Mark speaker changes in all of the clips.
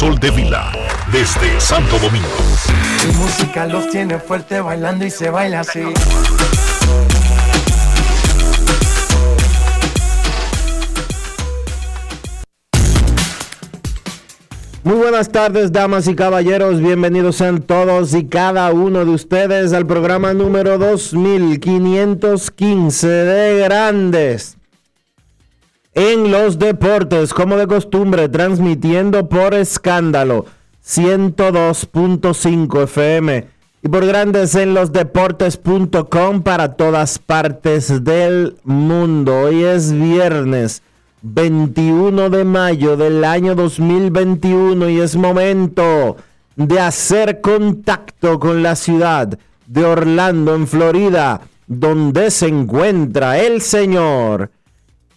Speaker 1: Sol de Vila, desde Santo Domingo.
Speaker 2: Mi música los tiene fuerte bailando y se baila así.
Speaker 3: Muy buenas tardes, damas y caballeros. Bienvenidos sean todos y cada uno de ustedes al programa número 2515 de Grandes en los deportes, como de costumbre, transmitiendo por escándalo 102.5 FM y por Grandes en los deportes.com para todas partes del mundo. Hoy es viernes 21 de mayo del año 2021 y es momento de hacer contacto con la ciudad de Orlando, en Florida, donde se encuentra el señor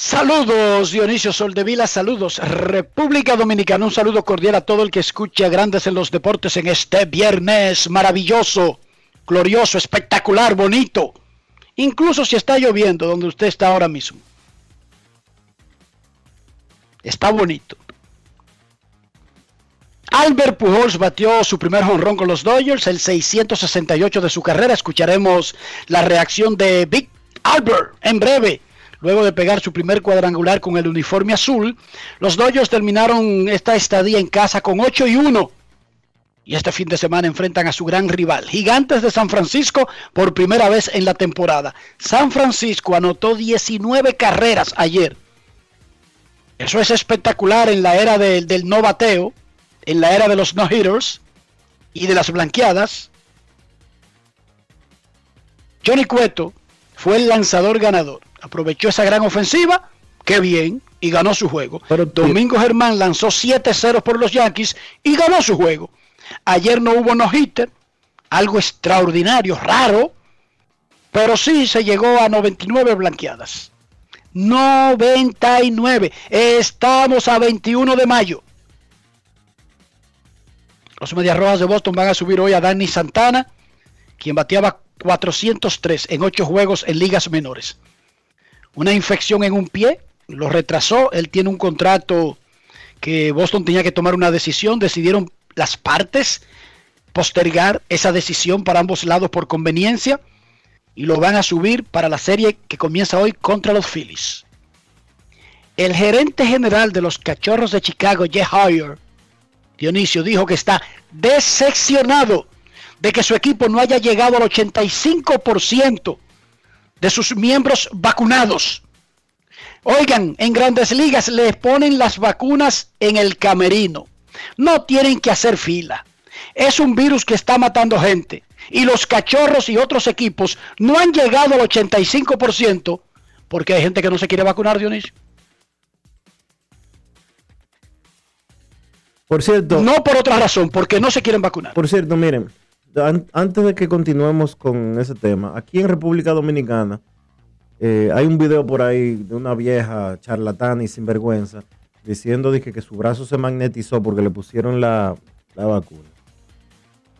Speaker 4: Saludos Dionisio Soldevila, saludos República Dominicana, un saludo cordial a todo el que escucha Grandes en los Deportes en este viernes maravilloso, glorioso, espectacular, bonito, incluso si está lloviendo donde usted está ahora mismo. Está bonito. Albert Pujols batió su primer jonrón con los Dodgers, el 668 de su carrera. Escucharemos la reacción de Big Albert en breve. Luego de pegar su primer cuadrangular con el uniforme azul, los Dodgers terminaron esta estadía en casa con 8 y 1. Y este fin de semana enfrentan a su gran rival, Gigantes de San Francisco, por primera vez en la temporada. San Francisco anotó 19 carreras ayer. Eso es espectacular en la era del, no bateo, en la era de los no-hitters y de las blanqueadas. Johnny Cueto fue el lanzador ganador. Aprovechó esa gran ofensiva, qué bien, y ganó su juego.
Speaker 3: Pero
Speaker 4: Domingo Germán lanzó 7-0 por los Yankees y ganó su juego. Ayer no hubo no-hitter, algo extraordinario, raro, pero sí se llegó a 99 blanqueadas. 99. Estamos a 21 de mayo. Los Medias Rojas de Boston van a subir hoy a Danny Santana, quien bateaba 403 en 8 juegos en ligas menores. Una infección en un pie lo retrasó. Él tiene un contrato que Boston tenía que tomar una decisión. Decidieron las partes postergar esa decisión para ambos lados por conveniencia y lo van a subir para la serie que comienza hoy contra los Phillies. El gerente general de los Cachorros de Chicago, Jeff Hoyer, Dionisio, dijo que está decepcionado de que su equipo no haya llegado al 85% de sus miembros vacunados. Oigan, en grandes ligas les ponen las vacunas en el camerino. No tienen que hacer fila. Es un virus que está matando gente. Y los cachorros y otros equipos no han llegado al 85% porque hay gente que no se quiere vacunar, Dionisio.
Speaker 3: Por cierto,
Speaker 4: No por otra razón, porque no se quieren vacunar.
Speaker 3: por cierto, miren, an- antes de que continuemos con ese tema, aquí en República Dominicana Eh, hay un video por ahí de una vieja charlatana y sinvergüenza diciendo dije, que su brazo se magnetizó porque le pusieron la, la vacuna.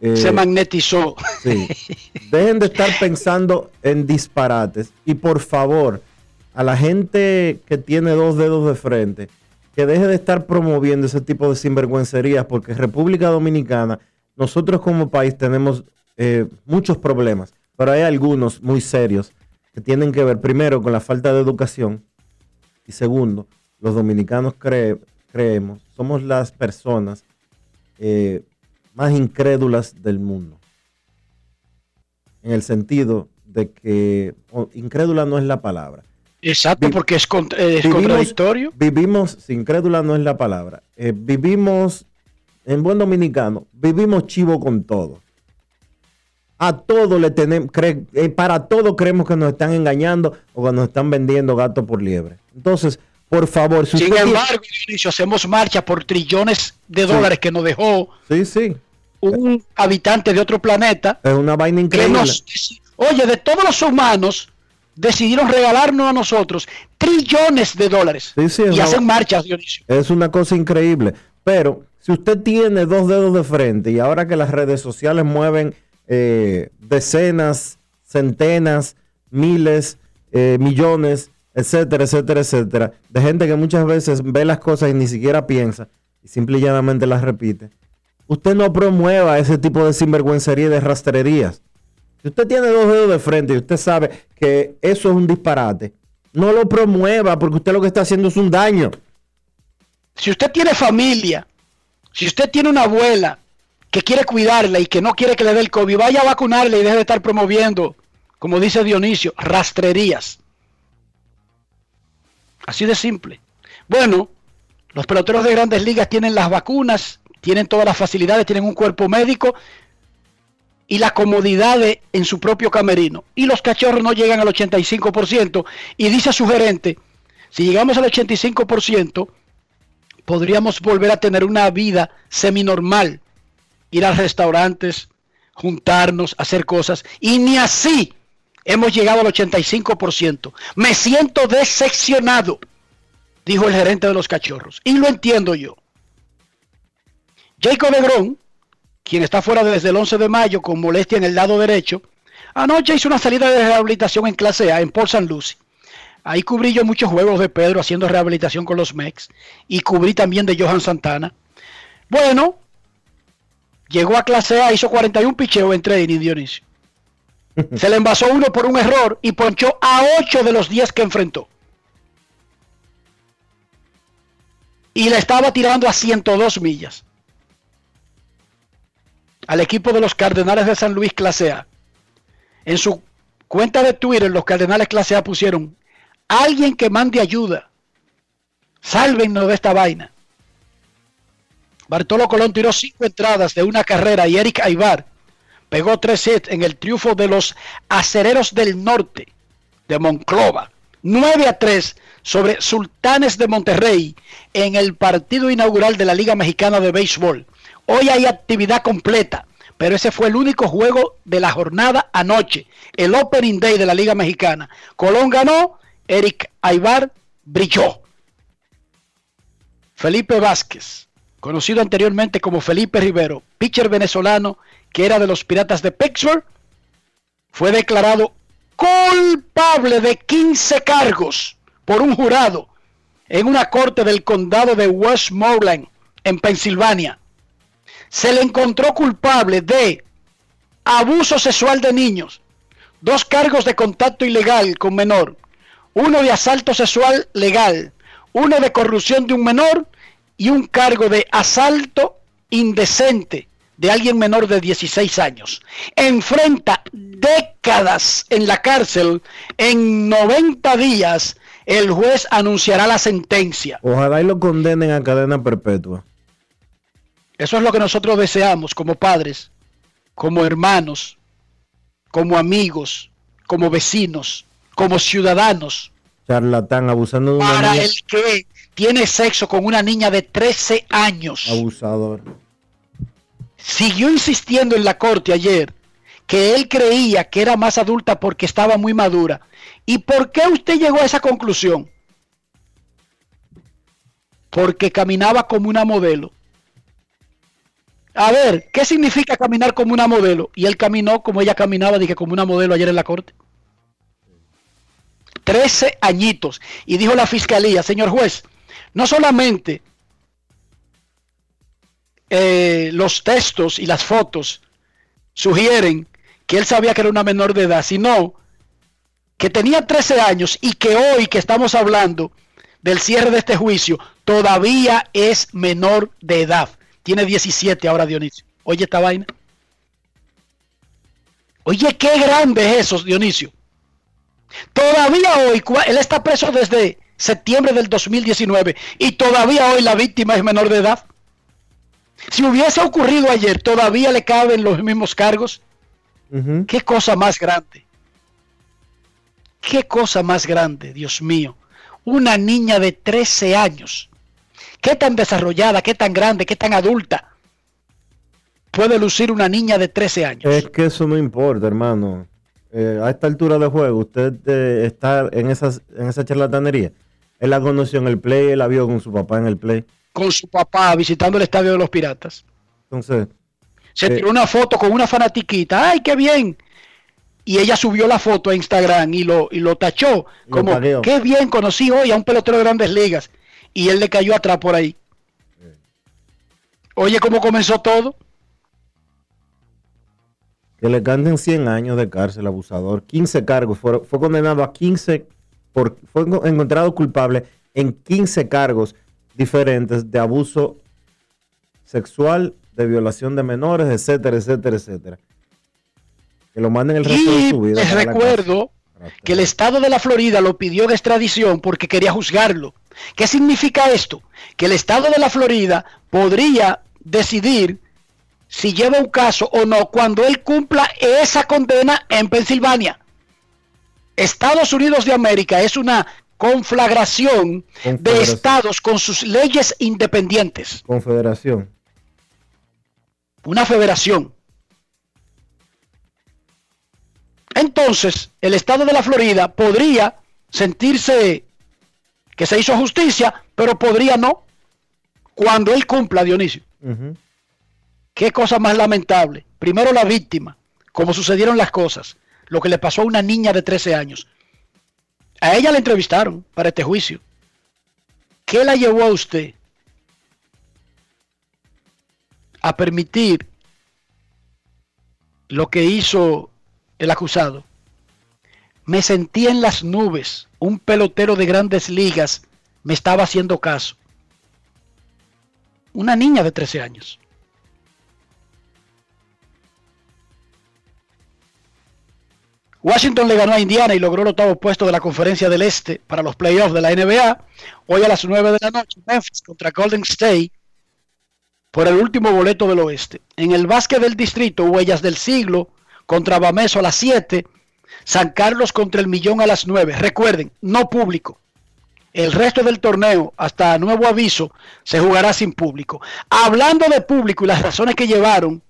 Speaker 3: Eh,
Speaker 4: Se magnetizó.
Speaker 3: Sí. Dejen de estar pensando en disparates. Y por favor, a la gente que tiene dos dedos de frente, que deje de estar promoviendo ese tipo de sinvergüencerías, porque República Dominicana, nosotros como país tenemos eh, muchos problemas, pero hay algunos muy serios que tienen que ver primero con la falta de educación y segundo, los dominicanos cree- creemos, somos las personas eh, más incrédulas del mundo. En el sentido de que, incrédula no es la palabra.
Speaker 4: Exacto,
Speaker 3: Vi-
Speaker 4: porque es, cont- es
Speaker 3: Vivimos-
Speaker 4: contradictorio.
Speaker 3: Vivimos, incrédula no es la palabra. eh, vivimos, en buen dominicano, vivimos chivo con todo. A todo le tenemos, cre- eh, para todo creemos que nos están engañando o que nos están vendiendo gato por liebre. Entonces, por favor, si
Speaker 4: Sin embargo, Dionisio, hacemos marcha por trillones de
Speaker 3: Sí.
Speaker 4: dólares que nos dejó
Speaker 3: sí, sí,
Speaker 4: un habitante de otro planeta
Speaker 3: es una vaina increíble.
Speaker 4: nos... Oye, de todos los humanos decidieron regalarnos a nosotros trillones de dólares.
Speaker 3: Sí, sí,
Speaker 4: y hacen marchas, Dionisio.
Speaker 3: Es una cosa increíble. Pero si usted tiene dos dedos de frente y ahora que las redes sociales mueven eh, decenas, centenas, miles, eh, millones, etcétera, etcétera, etcétera, de gente que muchas veces ve las cosas y ni siquiera piensa y simple y llanamente las repite, usted no promueva ese tipo de sinvergüencería y de rastrerías. Si usted tiene dos dedos de frente y usted sabe que eso es un disparate, no lo promueva porque usted lo que está haciendo es un daño.
Speaker 4: Si usted tiene familia, si usted tiene una abuela que quiere cuidarla y que no quiere que le dé el COVID, vaya a vacunarle y deje de estar promoviendo, como dice Dionisio, rastrerías. Así de simple. Bueno, los peloteros de grandes ligas tienen las vacunas, tienen todas las facilidades, tienen un cuerpo médico y la comodidad en su propio camerino. Y los cachorros no llegan al 85%. Y dice su gerente, si llegamos al 85%, podríamos volver a tener una vida seminormal. Ir a restaurantes, juntarnos, hacer cosas. Y ni así hemos llegado al 85%. Me siento decepcionado, dijo el gerente de los cachorros. Y lo entiendo yo. Jacob Legrón, quien está fuera desde el 11 de mayo con molestia en el lado derecho, anoche hizo una salida de rehabilitación en clase A en Port St. Lucie. Ahí cubrí yo muchos juegos de Pedro haciendo rehabilitación con los Mex y cubrí también de Johan Santana. Bueno, llegó a clase A, hizo 41 picheos en trading, Dionisio. Se le envasó uno por un error y ponchó a 8 de los 10 que enfrentó. Y le estaba tirando a 102 millas al equipo de los Cardenales de San Luis clase A. En su cuenta de Twitter, los Cardenales clase A pusieron, alguien que mande ayuda, sálvennos de esta vaina. Bartolo Colón tiró cinco entradas de una carrera y Eric Aybar pegó tres hits en el triunfo de los acereros del norte de Monclova. 9 a 3 sobre Sultanes de Monterrey en el partido inaugural de la Liga Mexicana de Béisbol. Hoy hay actividad completa, pero ese fue el único juego de la jornada anoche, el Opening Day de la Liga Mexicana. Colón ganó, Eric Aybar brilló. Felipe Vázquez, conocido anteriormente como Felipe Rivero, pitcher venezolano que era de los Piratas de Pittsburgh, fue declarado culpable de 15 cargos por un jurado en una corte del condado de Westmoreland, en Pensilvania. Se le encontró culpable de abuso sexual de niños, dos cargos de contacto ilegal con menor, uno de asalto sexual legal, uno de corrupción de un menor y un cargo de asalto indecente de alguien menor de 16 años. Enfrenta décadas en la cárcel. En 90 días el juez anunciará la sentencia.
Speaker 3: Ojalá y lo condenen a cadena perpetua.
Speaker 4: Eso es lo que nosotros deseamos como padres, como hermanos, como amigos, como vecinos, como ciudadanos.
Speaker 3: Charlatán, abusando de una
Speaker 4: Para
Speaker 3: niña.
Speaker 4: el que tiene sexo con una niña de 13 años.
Speaker 3: Abusador.
Speaker 4: siguió insistiendo en la corte ayer que él creía que era más adulta porque estaba muy madura. ¿Y por qué usted llegó a esa conclusión? Porque caminaba como una modelo. A ver, ¿qué significa caminar como una modelo? Y él caminó como ella caminaba, dije, como una modelo ayer en la corte. Trece añitos. Y dijo la fiscalía, señor juez, no solamente eh, los textos y las fotos sugieren que él sabía que era una menor de edad, sino que tenía 13 años y que hoy que estamos hablando del cierre de este juicio, todavía es menor de edad. Tiene 17 ahora Dionisio. Oye esta vaina. Oye, qué grande es eso, Dionisio. Todavía hoy, él está preso desde septiembre del 2019 y todavía hoy la víctima es menor de edad. Si hubiese ocurrido ayer, todavía le caben los mismos cargos. Qué cosa más grande. Qué cosa más grande, Dios mío. Una niña de 13 años. Qué tan desarrollada, qué tan grande, qué tan adulta puede lucir una niña de 13 años.
Speaker 3: Es que eso no importa, hermano. Eh, a esta altura de juego, usted eh, está en, esas, en esa charlatanería. Él la conoció en el play, él la vio con su papá en el play.
Speaker 4: Con su papá visitando el estadio de los Piratas.
Speaker 3: Entonces.
Speaker 4: Se eh, tiró una foto con una fanatiquita. ¡Ay, qué bien! Y ella subió la foto a Instagram y lo, y lo tachó. Como, qué bien, conocí hoy a un pelotero de grandes ligas. Y él le cayó atrás por ahí. Oye, ¿cómo comenzó todo?
Speaker 3: Que le canten 100 años de cárcel, abusador. 15 cargos. Fue, fue condenado a 15 por, fue encontrado culpable en 15 cargos diferentes de abuso sexual, de violación de menores, etcétera, etcétera, etcétera. Que lo manden el resto de su vida.
Speaker 4: Les recuerdo que el estado de la Florida lo pidió de extradición porque quería juzgarlo. ¿Qué significa esto? Que el estado de la Florida podría decidir si lleva un caso o no cuando él cumpla esa condena en Pensilvania. Estados Unidos de América es una conflagración de estados con sus leyes independientes.
Speaker 3: Confederación.
Speaker 4: Una federación. Entonces, el estado de la Florida podría sentirse que se hizo justicia, pero podría no, cuando él cumpla, Dionisio. Qué cosa más lamentable. Primero la víctima, como sucedieron las cosas lo que le pasó a una niña de 13 años. A ella la entrevistaron para este juicio. ¿Qué la llevó a usted a permitir lo que hizo el acusado? Me sentí en las nubes. Un pelotero de grandes ligas me estaba haciendo caso. Una niña de 13 años. Washington le ganó a Indiana y logró el octavo puesto de la conferencia del Este para los playoffs de la NBA. Hoy a las 9 de la noche, Memphis contra Golden State por el último boleto del Oeste. En el básquet del distrito, Huellas del Siglo contra Bameso a las 7. San Carlos contra el Millón a las 9. Recuerden, no público. El resto del torneo, hasta nuevo aviso, se jugará sin público. Hablando de público y las razones que llevaron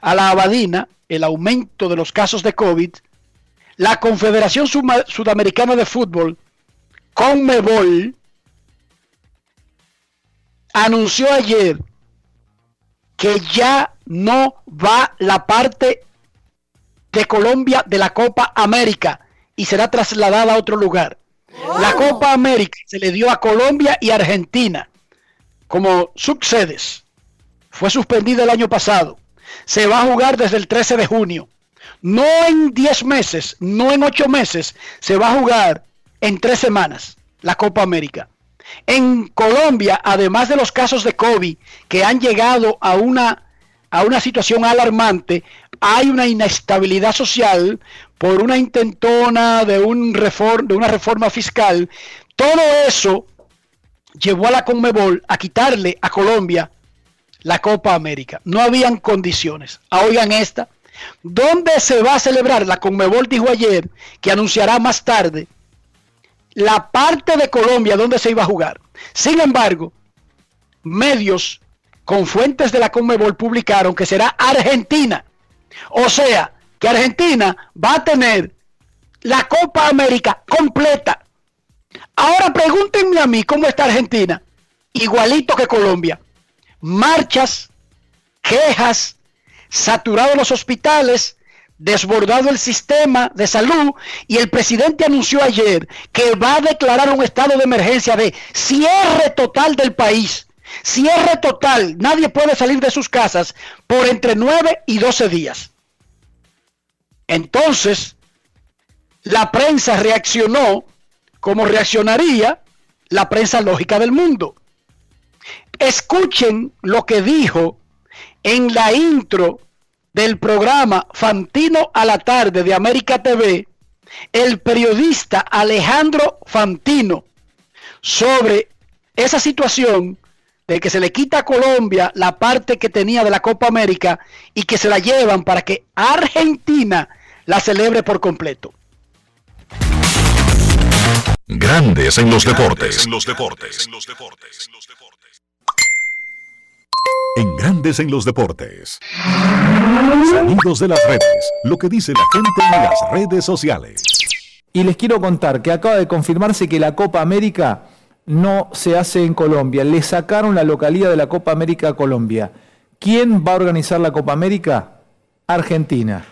Speaker 4: a la Abadina, el aumento de los casos de COVID, la Confederación Sudamericana de Fútbol, CONMEBOL, anunció ayer que ya no va la parte de Colombia de la Copa América y será trasladada a otro lugar. La Copa América se le dio a Colombia y Argentina como subsedes. Fue suspendida el año pasado. Se va a jugar desde el 13 de junio no en 10 meses, no en 8 meses, se va a jugar en 3 semanas la Copa América. En Colombia, además de los casos de COVID que han llegado a una, a una situación alarmante, hay una inestabilidad social por una intentona de, un de una reforma fiscal. Todo eso llevó a la Conmebol a quitarle a Colombia la Copa América. No habían condiciones. Ah, oigan esta. ¿Dónde se va a celebrar? La Conmebol dijo ayer que anunciará más tarde la parte de Colombia donde se iba a jugar. Sin embargo, medios con fuentes de la Conmebol publicaron que será Argentina. O sea, que Argentina va a tener la Copa América completa. Ahora pregúntenme a mí cómo está Argentina. Igualito que Colombia. Marchas, quejas, saturados los hospitales, desbordado el sistema de salud y el presidente anunció ayer que va a declarar un estado de emergencia de cierre total del país. Cierre total. Nadie puede salir de sus casas por entre 9 y 12 días. Entonces, la prensa reaccionó como reaccionaría la prensa lógica del mundo. Escuchen lo que dijo en la intro del programa Fantino a la tarde de América TV el periodista Alejandro Fantino sobre esa situación de que se le quita a Colombia la parte que tenía de la Copa América y que se la llevan para que Argentina la celebre por completo.
Speaker 1: Grandes en los deportes. En los deportes. En Grandes en los deportes. Sonidos de las redes. Lo que dice la gente en las redes sociales.
Speaker 5: Y les quiero contar que acaba de confirmarse que la Copa América no se hace en Colombia. Le sacaron la localidad de la Copa América a Colombia. ¿Quién va a organizar la Copa América? Argentina.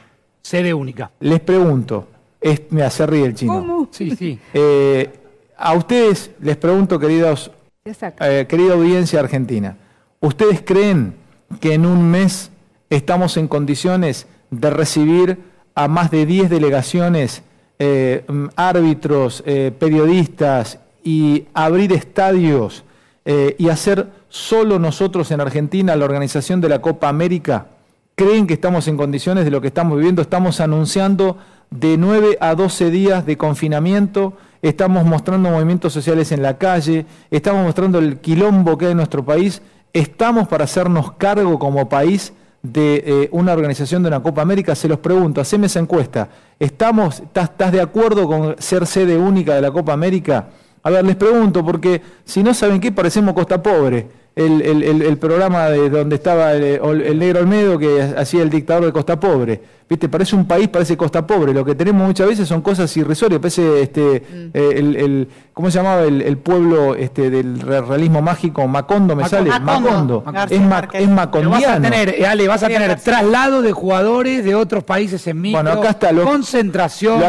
Speaker 6: Sede única.
Speaker 5: Les pregunto, es, me hace ríe el chino.
Speaker 6: Sí, sí.
Speaker 5: Eh, a ustedes les pregunto, queridos, eh, querida audiencia argentina, ¿ustedes creen que en un mes estamos en condiciones de recibir a más de 10 delegaciones, eh, árbitros, eh, periodistas y abrir estadios eh, y hacer solo nosotros en Argentina la organización de la Copa América? ¿Creen que estamos en condiciones de lo que estamos viviendo? Estamos anunciando de 9 a 12 días de confinamiento, estamos mostrando movimientos sociales en la calle, estamos mostrando el quilombo que hay en nuestro país, estamos para hacernos cargo como país de eh, una organización de una Copa América, se los pregunto, haceme esa encuesta, ¿estamos, estás, de acuerdo con ser sede única de la Copa América? A ver, les pregunto, porque si no saben qué, parecemos Costa Pobre el programa de donde estaba el, el, negro Olmedo que hacía el dictador de Costa Pobre. ¿Viste? Parece un país, parece Costa Pobre. Lo que tenemos muchas veces son cosas irrisorias. Parece este, mm. eh, el, ¿cómo se llamaba el, pueblo este, del realismo mágico? Macondo, me sale. Macondo. Es, ma, es macondiano.
Speaker 6: Vas a tener, eh, Ale, vas a tener traslado de jugadores de otros países en micro. Bueno, acá está. Lo, concentración.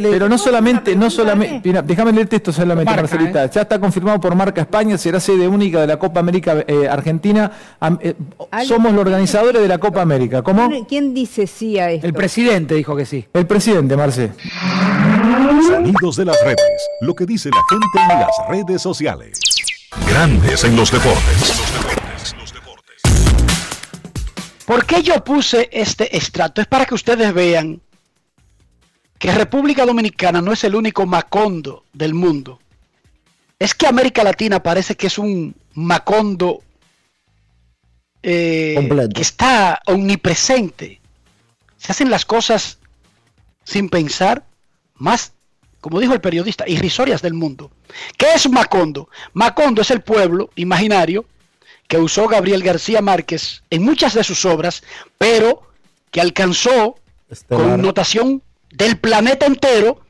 Speaker 5: pero no solamente, no solamente, mira, déjame leerte esto solamente, Marcelita. ¿eh? Ya está confirmado por Marca España, será sede única de la Copa América Argentina. somos los organizadores de la Copa América. ¿Cómo?
Speaker 7: ¿Quién dice sí a
Speaker 6: el presidente dijo que sí.
Speaker 5: El presidente, Marce.
Speaker 1: Sonidos de las redes. Lo que dice la gente en las redes sociales. Grandes en los deportes.
Speaker 4: ¿Por qué yo puse este extracto? Es para que ustedes vean que República Dominicana no es el único macondo del mundo. Es que América Latina parece que es un macondo eh, que está omnipresente se hacen las cosas sin pensar, más, como dijo el periodista, irrisorias del mundo. ¿Qué es Macondo? Macondo es el pueblo imaginario que usó Gabriel García Márquez en muchas de sus obras, pero que alcanzó con notación del planeta entero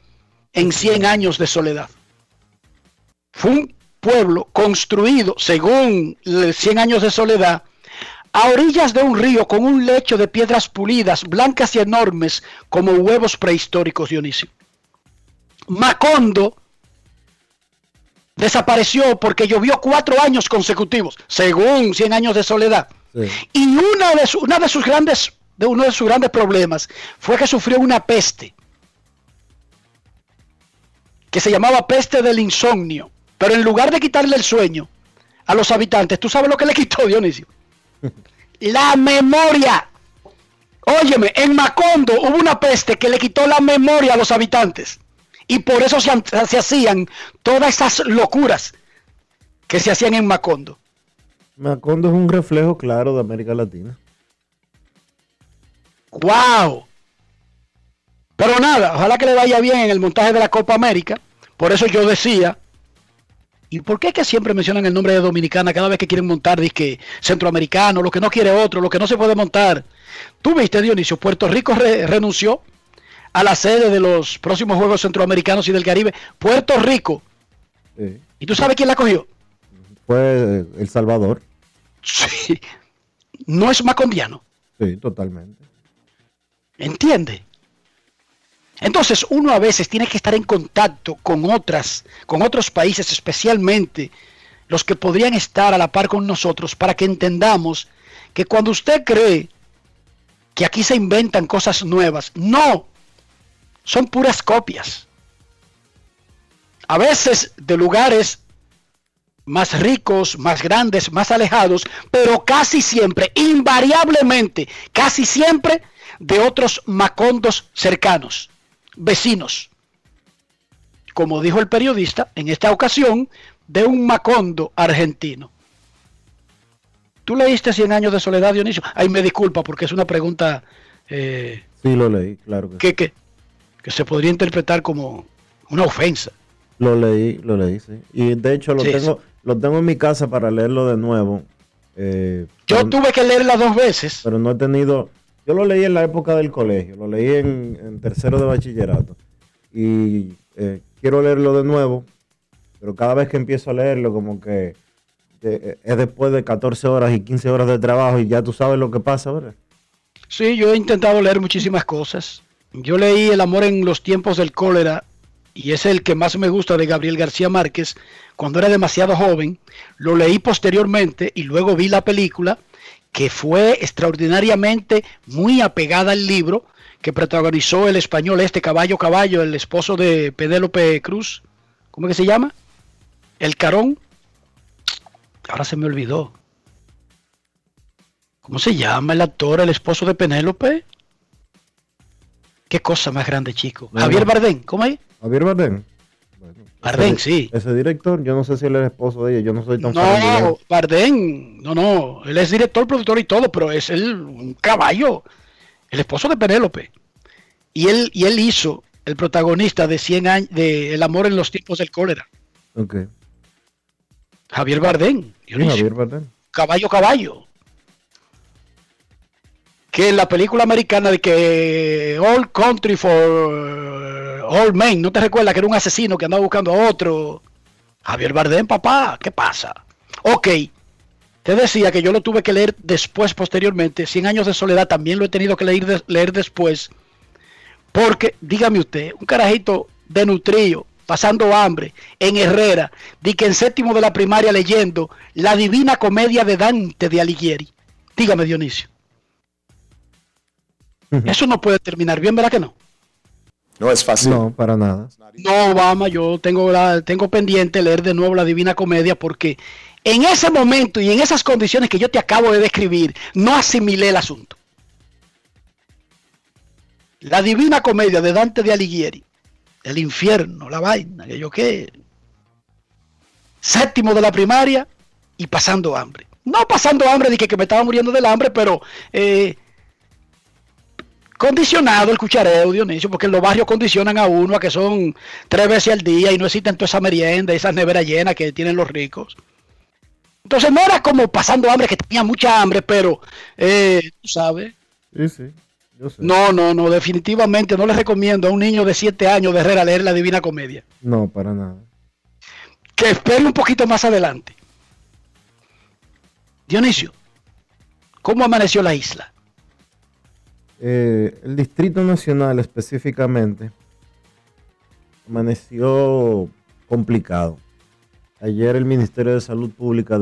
Speaker 4: en 100 años de soledad. Fue un pueblo construido, según 100 años de soledad, a orillas de un río con un lecho de piedras pulidas, blancas y enormes como huevos prehistóricos, Dionisio. Macondo desapareció porque llovió cuatro años consecutivos, según 100 años de soledad. Y una de, una de sus grandes, de uno de sus grandes problemas fue que sufrió una peste que se llamaba peste del insomnio. Pero en lugar de quitarle el sueño a los habitantes, ¿tú sabes lo que le quitó Dionisio? La memoria. Óyeme, en Macondo hubo una peste que le quitó la memoria a los habitantes. Y por eso se, se hacían todas esas locuras que se hacían en Macondo.
Speaker 3: Macondo es un reflejo claro de América Latina.
Speaker 4: ¡Wow! Pero nada, ojalá que le vaya bien en el montaje de la Copa América. Por eso yo decía ¿Y por qué es que siempre mencionan el nombre de Dominicana cada vez que quieren montar disque centroamericano, lo que no quiere otro, lo que no se puede montar? Tú viste, Dionisio, Puerto Rico renunció a la sede de los próximos Juegos Centroamericanos y del Caribe. Puerto Rico. ¿Y tú sabes quién la cogió?
Speaker 3: Fue eh, El Salvador.
Speaker 4: Sí. No es macondiano.
Speaker 3: Sí, totalmente.
Speaker 4: ¿Entiende? Entonces uno a veces tiene que estar en contacto con otras, con otros países, especialmente los que podrían estar a la par con nosotros, para que entendamos que cuando usted cree que aquí se inventan cosas nuevas, no, son puras copias. A veces de lugares más ricos, más grandes, más alejados, pero casi siempre, invariablemente, casi siempre de otros macondos cercanos vecinos. Como dijo el periodista, en esta ocasión, de un Macondo argentino. ¿Tú leíste Cien años de soledad, Dionisio? Ahí me disculpa porque es una pregunta...
Speaker 3: Eh, sí, lo leí, claro
Speaker 4: que, que, que, se podría interpretar como una ofensa.
Speaker 3: Lo leí, lo leí, sí. Y de hecho lo, tengo, lo tengo en mi casa para leerlo de nuevo.
Speaker 4: Eh, Yo tuve que leerla dos veces.
Speaker 3: Pero no he tenido, yo lo leí en la época del colegio, lo leí en, tercero de bachillerato. Y eh, quiero leerlo de nuevo, pero cada vez que empiezo a leerlo, como que eh, es después de 14 horas y 15 horas de trabajo y ya tú sabes lo que pasa, ¿verdad?
Speaker 4: Sí, yo he intentado leer muchísimas cosas. Yo leí El amor en los tiempos del cólera y es el que más me gusta de Gabriel García Márquez. Cuando era demasiado joven, lo leí posteriormente y luego vi la película que fue extraordinariamente muy apegada al libro que protagonizó el español este Caballo Caballo, el esposo de Penélope Cruz. ¿Cómo que se llama? El Carón. Ahora se me olvidó. ¿Cómo se llama el actor, el esposo de Penélope? Qué cosa más grande, chico. Javier Bardén, ¿cómo es?
Speaker 3: Javier Bardén.
Speaker 4: Bardén, sí.
Speaker 3: Ese director, yo no sé si él es esposo de ella, yo no soy tan
Speaker 4: No, Bardén, no, no, él es director, productor y todo, pero es el, un caballo, el esposo de Penélope. Y él, y él hizo el protagonista de 100 años, de El amor en los tiempos del cólera.
Speaker 3: Ok.
Speaker 4: Javier Bardén.
Speaker 3: Javier Bardén.
Speaker 4: Caballo, caballo. Que en la película americana de que All Country for Old Man, ¿no te recuerdas que era un asesino que andaba buscando a otro? Javier Bardem, papá, ¿qué pasa? Ok, te decía que yo lo tuve que leer después, posteriormente. Cien años de soledad también lo he tenido que leer, leer después. Porque, dígame usted, un carajito de nutrío, pasando hambre, en Herrera, di que en séptimo de la primaria leyendo la divina comedia de Dante de Alighieri. Dígame, Dionisio. Eso no puede terminar bien, ¿verdad que no?
Speaker 7: No es fácil.
Speaker 3: No, para nada.
Speaker 4: No, Obama, yo tengo, la, tengo pendiente leer de nuevo la Divina Comedia porque en ese momento y en esas condiciones que yo te acabo de describir, no asimilé el asunto. La Divina Comedia de Dante de Alighieri, el infierno, la vaina, que yo qué. Séptimo de la primaria y pasando hambre. No pasando hambre de que, que me estaba muriendo del hambre, pero eh, condicionado el cuchareo, Dionisio, porque en los barrios condicionan a uno a que son tres veces al día y no existen toda esa merienda, esas neveras llenas que tienen los ricos. Entonces no era como pasando hambre, que tenía mucha hambre, pero, eh, tú sabes.
Speaker 3: Sí, sí.
Speaker 4: No, no, no, definitivamente no le recomiendo a un niño de 7 años de Herrera leer la Divina Comedia.
Speaker 3: No, para nada.
Speaker 4: Que espere un poquito más adelante. Dionisio, ¿cómo amaneció la isla?
Speaker 3: Eh, el Distrito Nacional específicamente amaneció complicado. Ayer el Ministerio de Salud Pública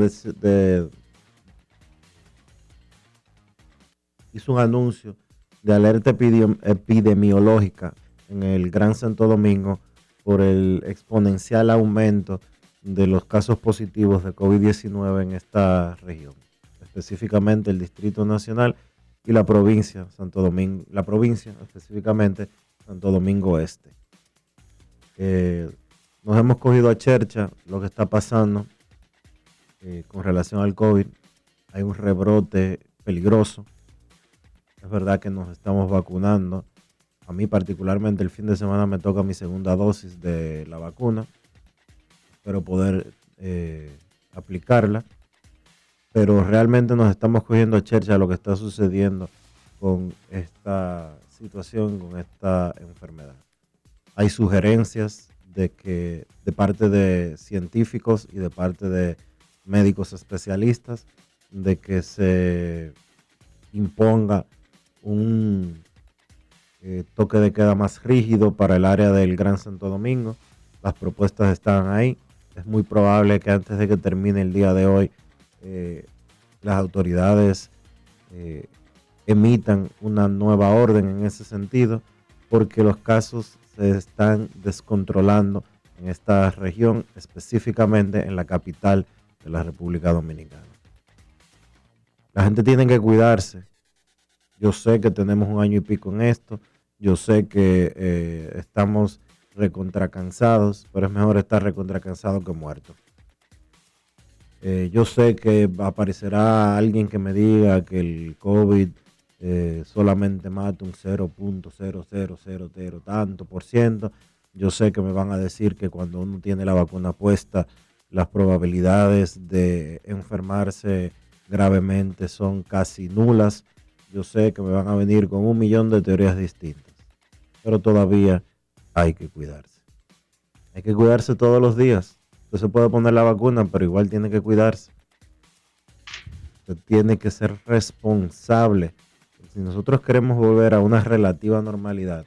Speaker 3: hizo un anuncio de alerta epidemiológica en el Gran Santo Domingo por el exponencial aumento de los casos positivos de COVID-19 en esta región, específicamente el Distrito Nacional y la provincia, Santo Domingo, la provincia específicamente, Santo Domingo Este. Eh, nos hemos cogido a chercha lo que está pasando eh, con relación al COVID. Hay un rebrote peligroso. Es verdad que nos estamos vacunando. A mí particularmente el fin de semana me toca mi segunda dosis de la vacuna. Espero poder eh, aplicarla, pero realmente nos estamos cogiendo a chercha lo que está sucediendo con esta situación, con esta enfermedad. Hay sugerencias de que de parte de científicos y de parte de médicos especialistas de que se imponga un eh, toque de queda más rígido para el área del Gran Santo Domingo. Las propuestas están ahí. Es muy probable que antes de que termine el día de hoy eh, las autoridades eh, emitan una nueva orden en ese sentido porque los casos se están descontrolando en esta región, específicamente en la capital de la República Dominicana. La gente tiene que cuidarse. Yo sé que tenemos un año y pico en esto. Yo sé que eh, estamos recontracansados, pero es mejor estar recontracansado que muerto. Eh, yo sé que aparecerá alguien que me diga que el COVID eh, solamente mata un 0.0000 tanto por ciento. Yo sé que me van a decir que cuando uno tiene la vacuna puesta, las probabilidades de enfermarse gravemente son casi nulas. Yo sé que me van a venir con un millón de teorías distintas, pero todavía hay que cuidarse. Hay que cuidarse todos los días. Usted se puede poner la vacuna, pero igual tiene que cuidarse. Usted tiene que ser responsable si nosotros queremos volver a una relativa normalidad,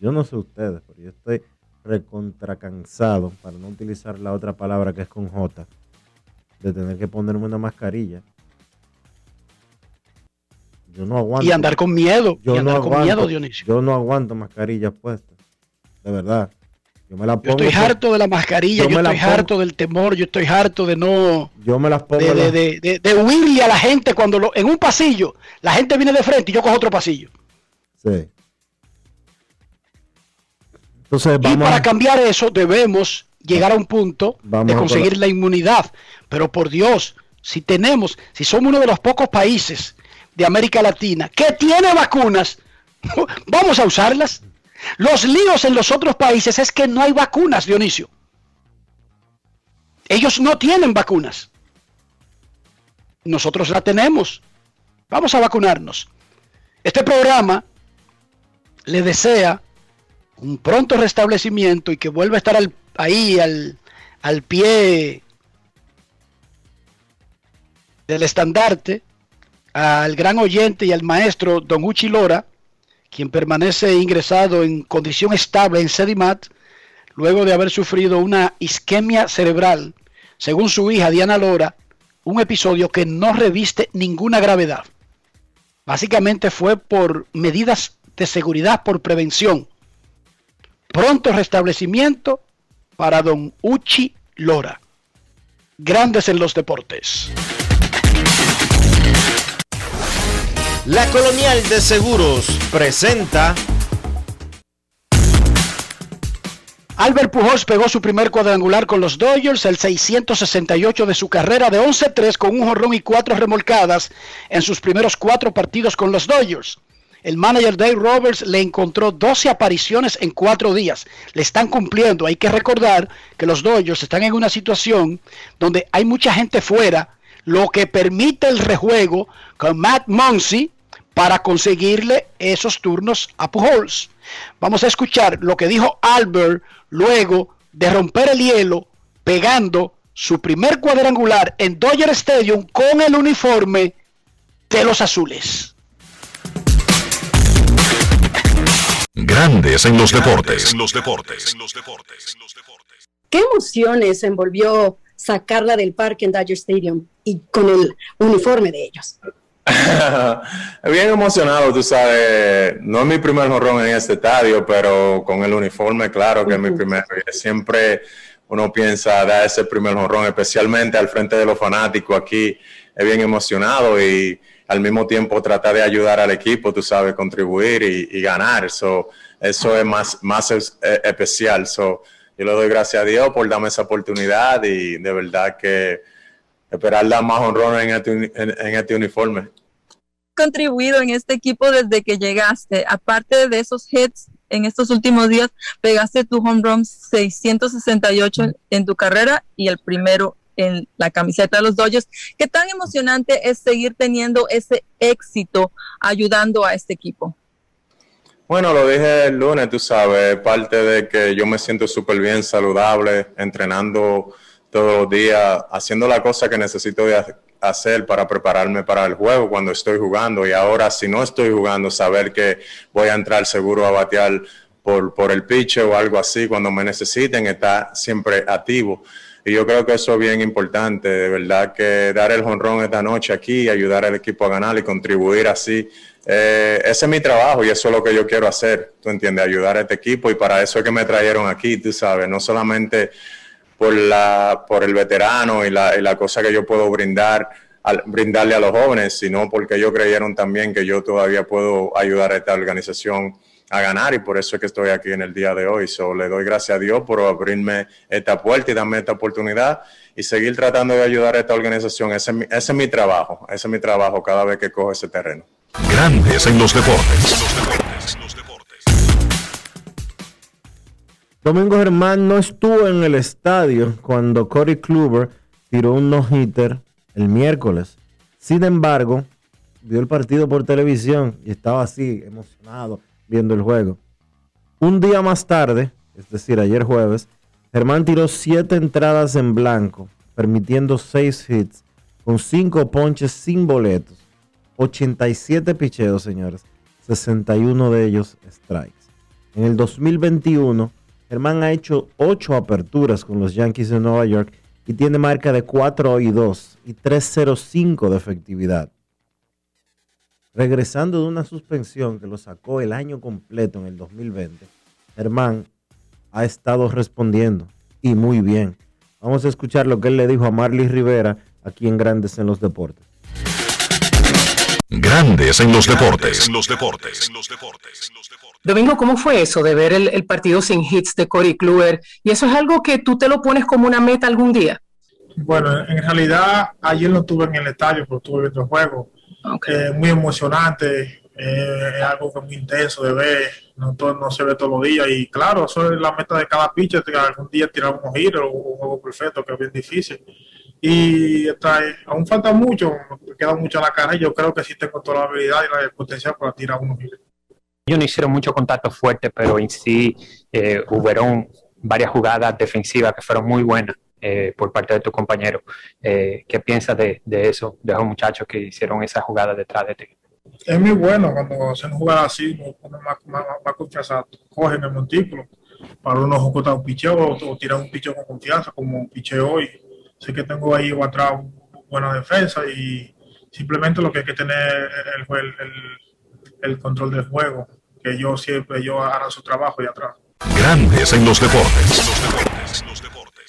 Speaker 3: yo no sé ustedes, pero yo estoy recontracansado, para no utilizar la otra palabra que es con J, de tener que ponerme una mascarilla.
Speaker 4: Yo no aguanto. Y andar con miedo.
Speaker 3: Yo no aguanto, con miedo, Dionisio. Yo no aguanto mascarillas puestas. De verdad.
Speaker 4: Yo, me la pongo yo estoy harto de la mascarilla, yo, estoy harto del temor, yo estoy harto de no.
Speaker 3: Yo me las pongo.
Speaker 4: De, de, de, huirle a la gente cuando lo, en un pasillo la gente viene de frente y yo cojo otro pasillo. Sí. Entonces, y para cambiar eso debemos llegar a un punto de conseguir la inmunidad. Pero por Dios, si tenemos, si somos uno de los pocos países de América Latina que tiene vacunas, vamos a usarlas. Los líos en los otros países es que no hay vacunas, Dionisio. Ellos no tienen vacunas. Nosotros la tenemos. Vamos a vacunarnos. Este programa le desea un pronto restablecimiento y que vuelva a estar ahí al, al pie del estandarte al gran oyente y al maestro Don Uchi Lora, quien permanece ingresado en condición estable en Sedimat, luego de haber sufrido una isquemia cerebral, según su hija Diana Lora, un episodio que no reviste ninguna gravedad. Básicamente fue por medidas de seguridad, por prevención. Pronto restablecimiento para don Uchi Lora. Grandes en los deportes.
Speaker 8: La Colonial de Seguros presenta.
Speaker 4: Albert Pujols pegó su primer cuadrangular con los Dodgers, el 668 de su carrera de 11-3 con un jorrón y cuatro remolcadas en sus primeros cuatro partidos con los Dodgers. El manager Dave Roberts le encontró 12 apariciones en cuatro días. Le están cumpliendo. Hay que recordar que los Dodgers están en una situación donde hay mucha gente fuera, lo que permite el rejuego con Matt Muncy, para conseguirle esos turnos a Pujols. Vamos a escuchar lo que dijo Albert luego de romper el hielo pegando su primer cuadrangular en Dodger Stadium con el uniforme de los azules.
Speaker 1: Grandes en los deportes. En los deportes.
Speaker 9: ¿Qué emociones envolvió sacarla del parque en Dodger Stadium y con el uniforme de ellos?
Speaker 10: Bien emocionado, tú sabes. No es mi primer jorrón en este estadio, pero con el uniforme, claro que es mi primer. Siempre uno piensa dar ese primer jorrón, especialmente al frente de los fanáticos. Aquí es bien emocionado y al mismo tiempo tratar de ayudar al equipo, tú sabes, contribuir y, ganar. eso es más, más especial. So, yo le doy gracias a Dios por darme esa oportunidad y de verdad que esperar dar más honrones en este, en, este uniforme.
Speaker 11: Contribuido en este equipo desde que llegaste, aparte de esos hits en estos últimos días, pegaste tu home run 668 en tu carrera y el primero en la camiseta de los Dodgers. ¿Qué tan emocionante es seguir teniendo ese éxito ayudando a este equipo?
Speaker 10: Bueno, lo dije el lunes, tú sabes, parte de que yo me siento súper bien, saludable, entrenando todos los días, haciendo la cosa que necesito hacer para prepararme para el juego cuando estoy jugando. Y ahora, si no estoy jugando, saber que voy a entrar seguro a batear por, por el pitch o algo así cuando me necesiten, está siempre activo. Y yo creo que eso es bien importante, de verdad que dar el jonrón esta noche aquí, ayudar al equipo a ganar y contribuir así eh, ese es mi trabajo y eso es lo que yo quiero hacer, tú entiendes, ayudar a este equipo y para eso es que me trajeron aquí, tú sabes, no solamente por, la, por el veterano y la, y la cosa que yo puedo brindar, al, brindarle a los jóvenes, sino porque ellos creyeron también que yo todavía puedo ayudar a esta organización a ganar y por eso es que estoy aquí en el día de hoy. So, le doy gracias a Dios por abrirme esta puerta y darme esta oportunidad y seguir tratando de ayudar a esta organización. Ese es mi, ese es mi trabajo, ese es mi trabajo cada vez que cojo ese terreno.
Speaker 1: Grandes en los deportes.
Speaker 3: Domingo Germán no estuvo en el estadio cuando Corey Kluber tiró un no-hitter el miércoles. Sin embargo, vio el partido por televisión y estaba así, emocionado, viendo el juego. Un día más tarde, es decir, ayer jueves, Germán tiró siete entradas en blanco, permitiendo seis hits, con cinco ponches sin boletos 87 picheos, señores. 61 de ellos strikes. En el 2021, Germán ha hecho 8 aperturas con los Yankees de Nueva York y tiene marca de 4 y 2 y 305 de efectividad. Regresando de una suspensión que lo sacó el año completo en el 2020, Germán ha estado respondiendo y muy bien. Vamos a escuchar lo que él le dijo a Marley Rivera aquí en Grandes en los Deportes.
Speaker 1: Grandes en los deportes. los deportes.
Speaker 12: Domingo, ¿cómo fue eso de ver el, partido sin hits de Corey Kluber? ¿Y eso es algo que tú te lo pones como una meta algún día?
Speaker 13: Bueno, en realidad ayer no estuve en el estadio, pero estuve viendo el juego. Eh, muy emocionante, eh, es algo que es muy intenso de ver, no, no se ve todos los días. Y claro, eso es la meta de cada pitcher, que algún día tirar un giro o un juego perfecto, que es bien difícil y aún falta mucho, me queda mucho a la cara y yo creo que sí tengo toda la habilidad y la potencial para tirar unos giros.
Speaker 14: Ellos no hicieron mucho contacto fuerte, pero en sí eh, hubieron varias jugadas defensivas que fueron muy buenas eh, por parte de tu compañero. Eh, ¿Qué piensas de, eso, de esos muchachos que hicieron esa jugada detrás de ti?
Speaker 13: Es muy bueno cuando hacen jugadas así, más, más, más, confianza, cogen el montículo para uno ejecutar un picheo o, tirar un picheo con confianza, como un picheo hoy sé que tengo ahí atrás buena defensa y simplemente lo que hay que tener el, el, control del juego, que yo siempre yo harán su trabajo y atrás.
Speaker 1: Grandes en los deportes. Los deportes, los deportes.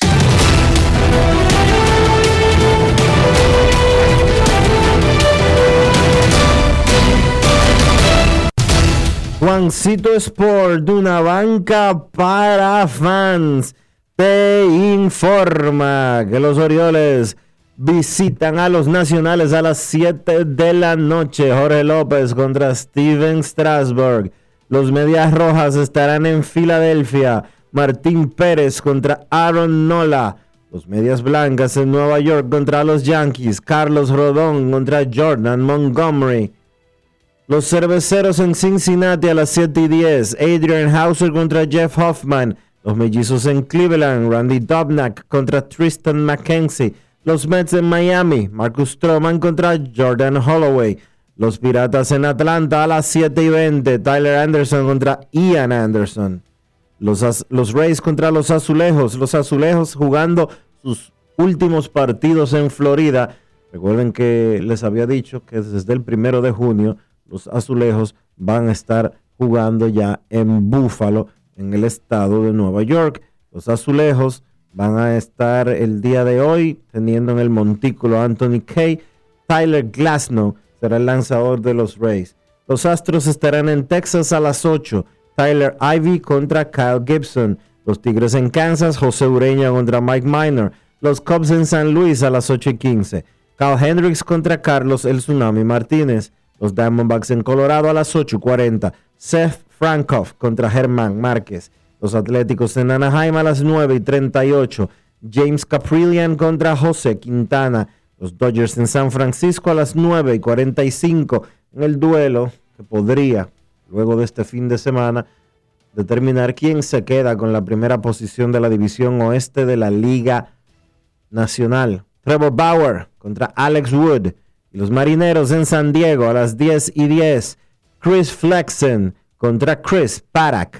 Speaker 3: Juancito Sport, de una banca para fans te informa que los Orioles visitan a los Nacionales a las 7 de la noche. Jorge López contra Steven Strasburg. Los Medias Rojas estarán en Filadelfia. Martín Pérez contra Aaron Nola. Los Medias Blancas en Nueva York contra los Yankees. Carlos Rodón contra Jordan Montgomery. Los Cerveceros en Cincinnati a las 7 y 10. Adrian Hauser contra Jeff Hoffman. Los mellizos en Cleveland, Randy Dobnak contra Tristan McKenzie. Los Mets en Miami, Marcus Stroman contra Jordan Holloway. Los Piratas en Atlanta a las 7 y 20, Tyler Anderson contra Ian Anderson. Los, los Rays contra los Azulejos. Los Azulejos jugando sus últimos partidos en Florida. Recuerden que les había dicho que desde el primero de junio los Azulejos van a estar jugando ya en Buffalo en el estado de Nueva York. Los azulejos van a estar el día de hoy teniendo en el montículo Anthony Kay. Tyler Glasnow será el lanzador de los Rays. Los Astros estarán en Texas a las 8. Tyler Ivy contra Kyle Gibson. Los Tigres en Kansas, José Ureña contra Mike Minor. Los Cubs en San Luis a las 8 y 15. Kyle Hendricks contra Carlos El Tsunami Martínez. Los Diamondbacks en Colorado a las 8 y 40. Seth Frankoff contra Germán Márquez. Los Atléticos en Anaheim a las 9 y 38. James Caprillian contra José Quintana. Los Dodgers en San Francisco a las 9 y 45 en el duelo que podría, luego de este fin de semana, determinar quién se queda con la primera posición de la división oeste de la Liga Nacional. Trevor Bauer contra Alex Wood. Y los Marineros en San Diego a las 10 y 10. Chris Flexen contra Chris Parak.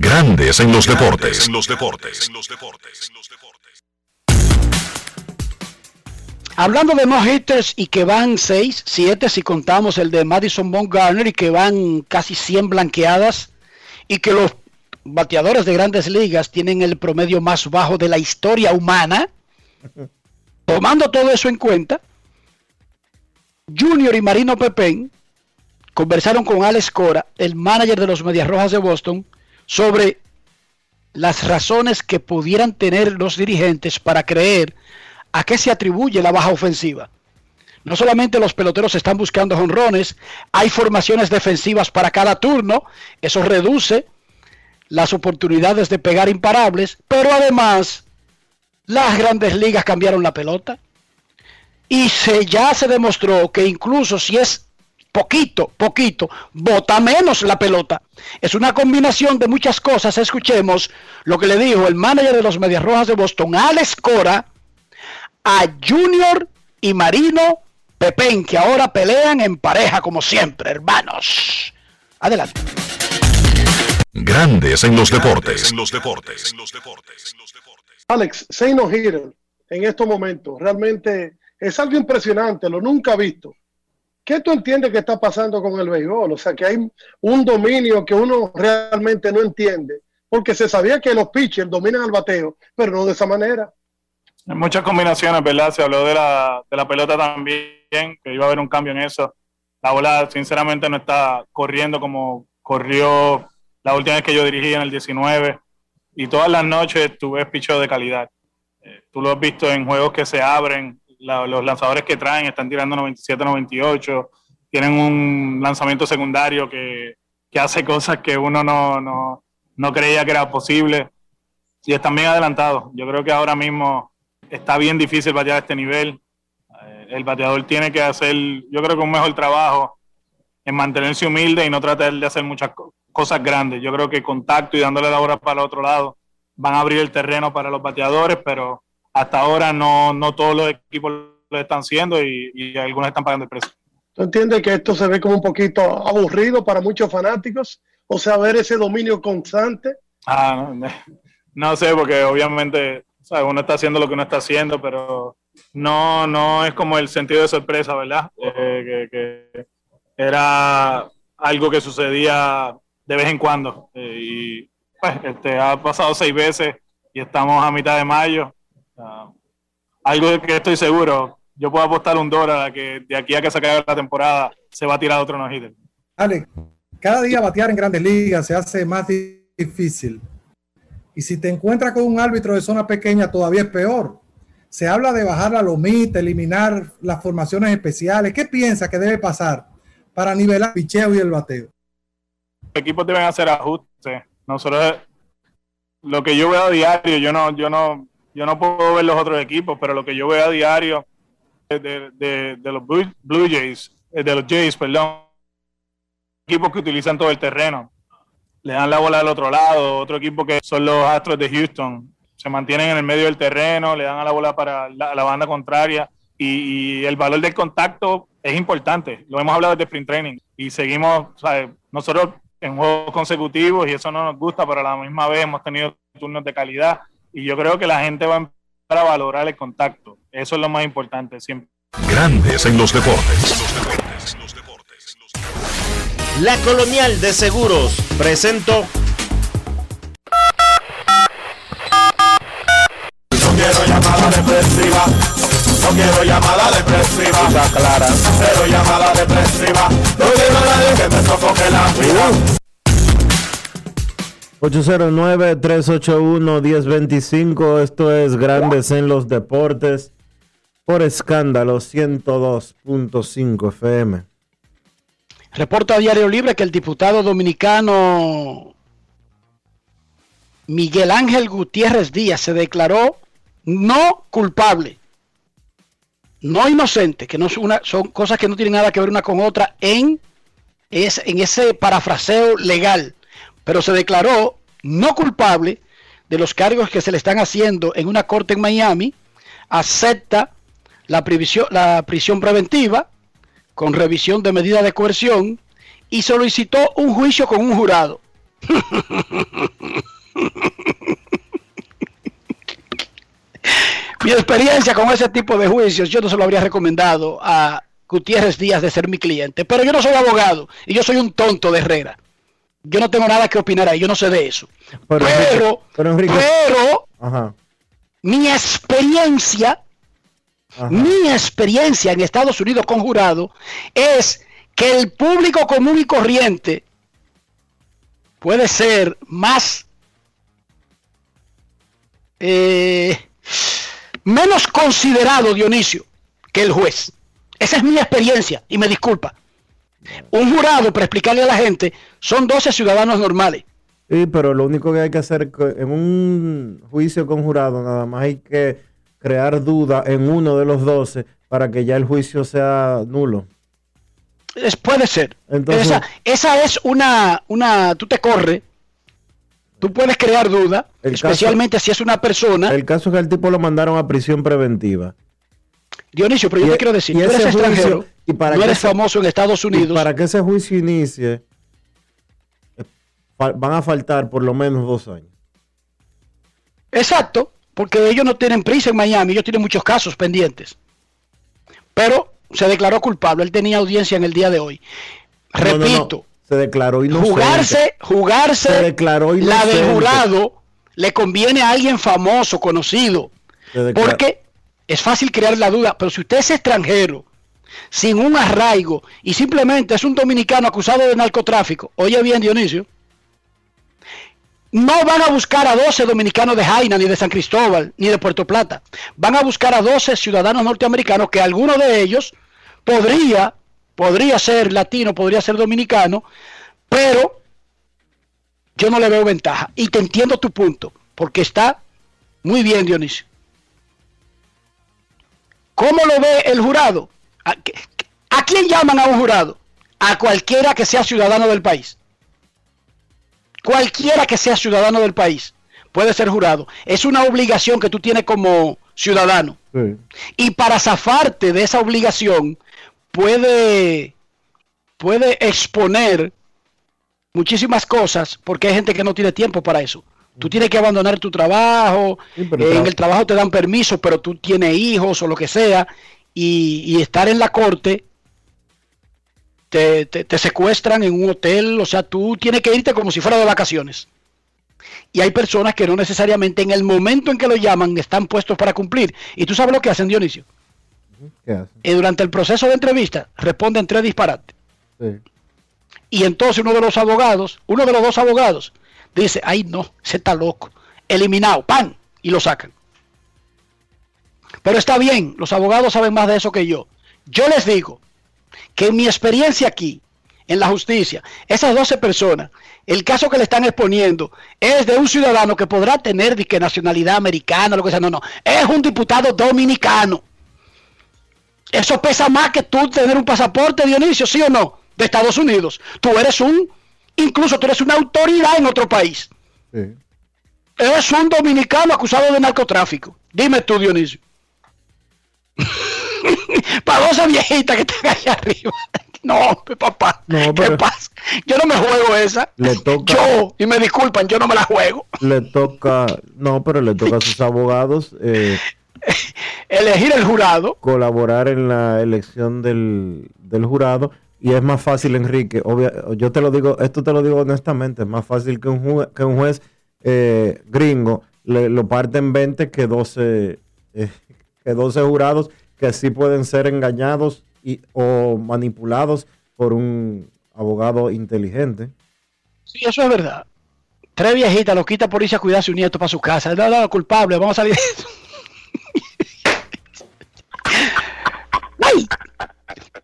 Speaker 1: Grandes en los deportes. En los deportes.
Speaker 4: Hablando de no hitters y que van 6, 7 si contamos el de Madison Garner y que van casi 100 blanqueadas y que los bateadores de grandes ligas tienen el promedio más bajo de la historia humana. Tomando todo eso en cuenta, Junior y Marino Pepén conversaron con Alex Cora, el manager de los Medias Rojas de Boston, sobre las razones que pudieran tener los dirigentes para creer a qué se atribuye la baja ofensiva. No solamente los peloteros están buscando jonrones, hay formaciones defensivas para cada turno, eso reduce las oportunidades de pegar imparables, pero además las grandes ligas cambiaron la pelota y se, ya se demostró que incluso si es poquito, poquito, bota menos la pelota. Es una combinación de muchas cosas. Escuchemos lo que le dijo el manager de los Medias Rojas de Boston, Alex Cora, a Junior y Marino Pepén, que ahora pelean en pareja como siempre, hermanos. Adelante.
Speaker 1: Grandes en los deportes. En los deportes.
Speaker 15: Alex, Seino Hitter en estos momentos realmente es algo impresionante, lo nunca visto ¿Qué tú entiendes que está pasando con el béisbol? O sea, que hay un dominio que uno realmente no entiende, porque se sabía que los pitchers dominan el bateo, pero no de esa manera.
Speaker 16: Hay muchas combinaciones, ¿verdad? Se habló de la, de la pelota también, que iba a haber un cambio en eso. La bola, sinceramente, no está corriendo como corrió la última vez que yo dirigí en el 19. Y todas las noches tú ves de calidad. Eh, tú lo has visto en juegos que se abren, los lanzadores que traen están tirando 97, 98, tienen un lanzamiento secundario que, que hace cosas que uno no, no, no, creía que era posible y están bien adelantados. Yo creo que ahora mismo está bien difícil batear a este nivel. Eh, el bateador tiene que hacer, yo creo que un mejor trabajo en mantenerse humilde y no tratar de hacer muchas cosas grandes. Yo creo que contacto y dándole la hora para el otro lado van a abrir el terreno para los bateadores, pero hasta ahora no, no todos los equipos lo están haciendo y, algunos están pagando el precio.
Speaker 15: ¿Tú entiendes que esto se ve como un poquito aburrido para muchos fanáticos? O sea, ver ese dominio constante.
Speaker 16: Ah, no, sé, porque obviamente uno está haciendo lo que uno está haciendo, pero no, no es como el sentido de sorpresa, ¿verdad? Eh, que, era algo que sucedía de vez en cuando. Eh, y pues, este, ha pasado seis veces y estamos a mitad de mayo algo de que estoy seguro, yo puedo apostar un dólar a que de aquí a que se acabe la temporada se va a tirar otro no hitter.
Speaker 17: Ale, cada día batear en grandes ligas se hace más difícil. Y si te encuentras con un árbitro de zona pequeña, todavía es peor. Se habla de bajar la lomita, eliminar las formaciones especiales. ¿Qué piensa que debe pasar para nivelar el picheo y el bateo?
Speaker 16: Los equipos deben hacer ajustes. Nosotros, lo que yo veo a diario, yo no, yo no, yo no puedo ver los otros equipos, pero lo que yo veo a diario de, los Blue, Jays, eh, de los Jays, perdón, equipos que utilizan todo el terreno. Le dan la bola al otro lado, otro equipo que son los Astros de Houston. Se mantienen en el medio del terreno, le dan a la bola para la, banda contraria y, el valor del contacto es importante. Lo hemos hablado desde sprint training y seguimos, nosotros en juegos consecutivos y eso no nos gusta, pero a la misma vez hemos tenido turnos de calidad y yo creo que la gente va a empezar a valorar el contacto. Eso es lo más importante. Siempre
Speaker 1: Grandes en los deportes.
Speaker 8: La Colonial de Seguros presentó.
Speaker 18: No quiero llamada depresiva. No quiero llamada depresiva. Clara. Llamada depresiva. No quiero nadie que me sofoque la vida.
Speaker 3: 809-381-1025. Esto es Grandes en los Deportes por escándalo 102.5 FM.
Speaker 4: Reporta Diario Libre que el diputado dominicano Miguel Ángel Gutiérrez Díaz se declaró no culpable, no inocente, que no es una, son cosas que no tienen nada que ver una con otra en, es, en ese parafraseo legal, pero se declaró no culpable de los cargos que se le están haciendo en una corte en Miami, acepta la prisión, preventiva con revisión de medida de coerción y solicitó un juicio con un jurado. mi experiencia con ese tipo de juicios, yo no se lo habría recomendado a Gutiérrez Díaz de ser mi cliente, pero yo no soy abogado y yo soy un tonto de Herrera. Yo no tengo nada que opinar ahí, yo no sé de eso. Pero, pero, mi experiencia mi experiencia en Estados Unidos con jurado es que el público común y corriente puede ser más eh, menos considerado Dionisio que el juez. Esa es mi experiencia y me disculpa. Un jurado, para explicarle a la gente, son 12 ciudadanos normales.
Speaker 3: Sí, pero lo único que hay que hacer en un juicio con jurado, nada más hay que crear duda en uno de los 12 para que ya el juicio sea nulo.
Speaker 4: Es, puede ser. esa, esa, es una, una, tú te corres, tú puedes crear duda, especialmente si es una persona.
Speaker 3: El caso es que el tipo lo mandaron a prisión preventiva.
Speaker 4: Dionisio, pero yo te e- quiero decir, tú eres extranjero, y para tú eres famoso en Estados Unidos.
Speaker 3: para que ese juicio inicie, eh, van a faltar por lo menos dos años.
Speaker 4: Exacto porque ellos no tienen prisa en Miami, ellos tienen muchos casos pendientes. Pero se declaró culpable, él tenía audiencia en el día de hoy. Repito,
Speaker 3: se declaró inocente.
Speaker 4: Jugarse, jugarse
Speaker 3: se declaró
Speaker 4: la del jurado le conviene a alguien famoso, conocido. Porque es fácil crear la duda, pero si usted es extranjero, sin un arraigo y simplemente es un dominicano acusado de narcotráfico, oye bien Dionisio, no van a buscar a 12 dominicanos de Jaina, ni de San Cristóbal, ni de Puerto Plata. Van a buscar a 12 ciudadanos norteamericanos que alguno de ellos podría, podría ser latino, podría ser dominicano, pero yo no le veo ventaja. Y te entiendo tu punto, porque está muy bien, Dionisio. ¿Cómo lo ve el jurado? ¿A, ¿A quién llaman a un jurado? A cualquiera que sea ciudadano del país. Cualquiera que sea ciudadano del país puede ser jurado. Es una obligación que tú tienes como ciudadano. Y para zafarte de esa obligación, puede, puede exponer muchísimas cosas porque hay gente que no tiene tiempo para eso. Tú tienes que abandonar tu trabajo, en el trabajo te dan permiso, pero tú tienes hijos o lo que sea, y, y estar en la corte te, secuestran en un hotel, o sea, tú tienes que irte como si fuera de vacaciones. Y hay personas que no necesariamente en el momento en que lo llaman están puestos para cumplir. Y tú sabes lo que hacen, Dionisio. Y durante el proceso de entrevista responden tres disparates. Y entonces uno de los abogados, uno de los dos abogados, dice, ay no, se está loco. Eliminado, pan, y lo sacan. Pero está bien, los abogados saben más de eso que yo. Yo les digo, que en mi experiencia aquí, en la justicia, esas 12 personas, el caso que le están exponiendo es de un ciudadano que podrá tener nacionalidad americana, lo que sea, no, no, es un diputado dominicano. Eso pesa más que tú tener un pasaporte, Dionisio, ¿sí o no? De Estados Unidos. Tú eres un, incluso tú eres una autoridad en otro país. Sí. Eres un dominicano acusado de narcotráfico. Dime tú, Dionisio. Para dos viejitas que están allá arriba. No, papá. ¿Qué pasa? Yo no me juego esa.
Speaker 3: Le toca,
Speaker 4: yo, y me disculpan, yo no me la juego.
Speaker 3: Le toca, no, pero le toca a sus abogados. Eh,
Speaker 4: elegir el jurado.
Speaker 3: Colaborar en la elección del, jurado. Y es más fácil, Enrique. yo te lo digo, esto te lo digo honestamente, es más fácil que un, que un juez eh, gringo le, lo parte en 20 que 12, eh, que 12 jurados que sí pueden ser engañados y, o manipulados por un abogado inteligente.
Speaker 4: Sí, eso es verdad. Tres viejitas lo quita por irse a cuidar a su nieto para su casa. No, no, culpable, vamos a salir. ¡Ay!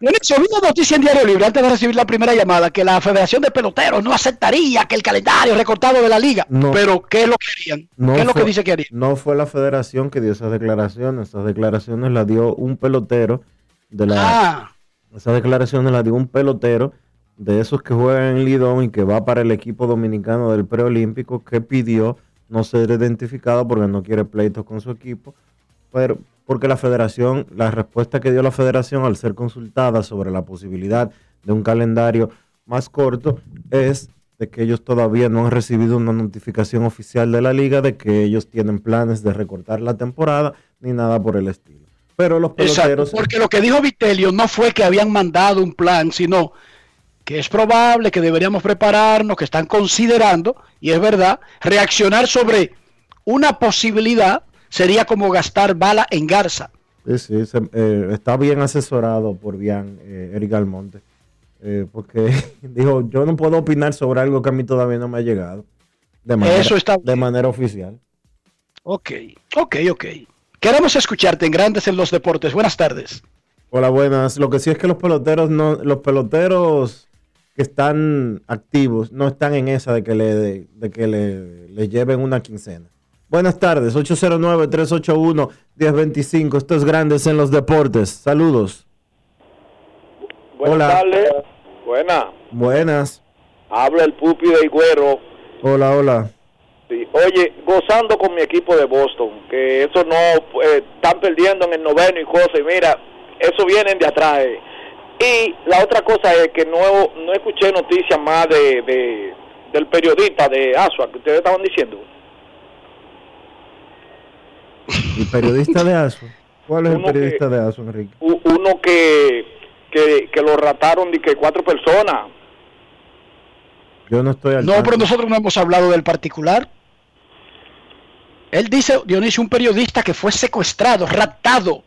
Speaker 4: Vi una noticia en Diario Libre antes de recibir la primera llamada que la Federación de Peloteros no aceptaría que el calendario recortado de la liga. Pero, ¿qué es lo que querían? ¿Qué es lo que dice que harían?
Speaker 3: No fue la Federación que dio esas declaraciones. Esas declaraciones las dio un pelotero de la. Ah. Esas declaraciones las dio un pelotero de esos que juegan en Lidón y que va para el equipo dominicano del preolímpico que pidió no ser identificado porque no quiere pleitos con su equipo, pero porque la federación, la respuesta que dio la federación al ser consultada sobre la posibilidad de un calendario más corto es de que ellos todavía no han recibido una notificación oficial de la liga de que ellos tienen planes de recortar la temporada ni nada por el estilo. Pero los peloteros...
Speaker 4: porque lo que dijo Vitelio no fue que habían mandado un plan, sino que es probable que deberíamos prepararnos, que están considerando, y es verdad, reaccionar sobre una posibilidad sería como gastar bala en garza.
Speaker 3: Sí, sí, eh, está bien asesorado por Bian, eh, Eric Almonte, eh, porque dijo, yo no puedo opinar sobre algo que a mí todavía no me ha llegado de manera, Eso está de manera oficial.
Speaker 4: Ok, ok, ok. Queremos escucharte en Grandes en los Deportes. Buenas tardes.
Speaker 3: Hola, buenas. Lo que sí es que los peloteros no, los peloteros que están activos no están en esa de que le, de, que le, lleven una quincena. Buenas tardes, 809-381-1025. Esto es Grandes en los Deportes. Saludos.
Speaker 19: Buenas Hola. tardes. Buenas.
Speaker 3: Buenas.
Speaker 19: Habla el pupi de Higuero.
Speaker 3: Hola, hola.
Speaker 19: Sí. Oye, gozando con mi equipo de Boston, que eso no, eh, están perdiendo en el noveno y cosas, y mira, eso vienen de atrás. Eh. Y la otra cosa es que no, no escuché noticias más de, del periodista de Asua que ustedes estaban diciendo.
Speaker 3: ¿El periodista de Asua? ¿Cuál es el periodista de Asua, Enrique?
Speaker 19: Uno que, que, lo rataron de que cuatro personas.
Speaker 3: Yo no estoy al
Speaker 4: No, pero nosotros no hemos hablado del particular. Él dice, Dionisio, un periodista que fue secuestrado, raptado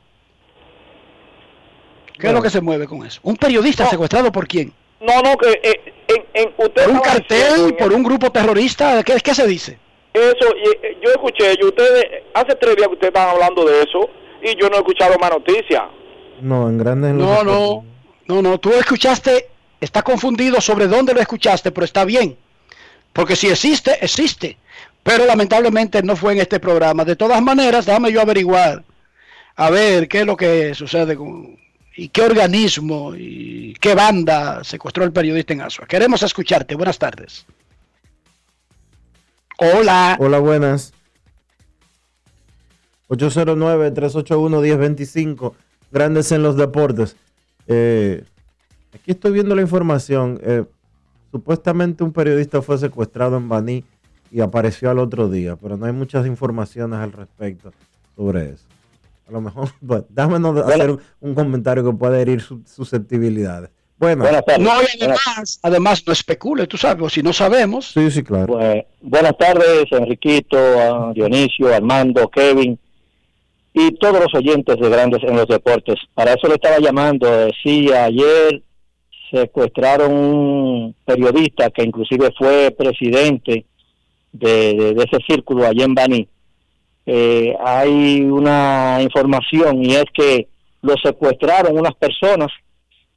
Speaker 4: ¿Qué es lo que se mueve con eso? ¿Un periodista secuestrado por quién?
Speaker 19: No, no, que eh, en,
Speaker 4: ¿Por un cartel? ¿Por un grupo terrorista? ¿Qué, qué se dice?
Speaker 19: Eso, eh, yo escuché, yo ustedes, hace tres días que ustedes estaban hablando de eso y yo no he escuchado más noticias.
Speaker 3: No, en grandes...
Speaker 4: No, no, no, no, tú escuchaste, está confundido sobre dónde lo escuchaste, pero está bien. Porque si existe, existe. Pero lamentablemente no fue en este programa. De todas maneras, déjame yo averiguar. A ver, qué es lo que sucede con, y qué organismo y qué banda secuestró el periodista en Asua. Queremos escucharte. Buenas tardes. Hola.
Speaker 3: Hola, buenas. 809-381-1025. Grandes en los deportes. Eh, aquí estoy viendo la información. Eh, supuestamente un periodista fue secuestrado en Baní y apareció al otro día, pero no hay muchas informaciones al respecto sobre eso. A lo mejor, déjame hacer un, comentario que pueda herir susceptibilidades. Bueno,
Speaker 4: no, además, además no especule, tú sabes, o si no sabemos.
Speaker 3: Sí, sí, claro.
Speaker 20: buenas tardes, Enriquito, Dionisio, Armando, Kevin y todos los oyentes de Grandes en los Deportes. Para eso le estaba llamando. Decía, ayer secuestraron un periodista que inclusive fue presidente de, ese círculo allá en Baní eh, hay una información y es que lo secuestraron unas personas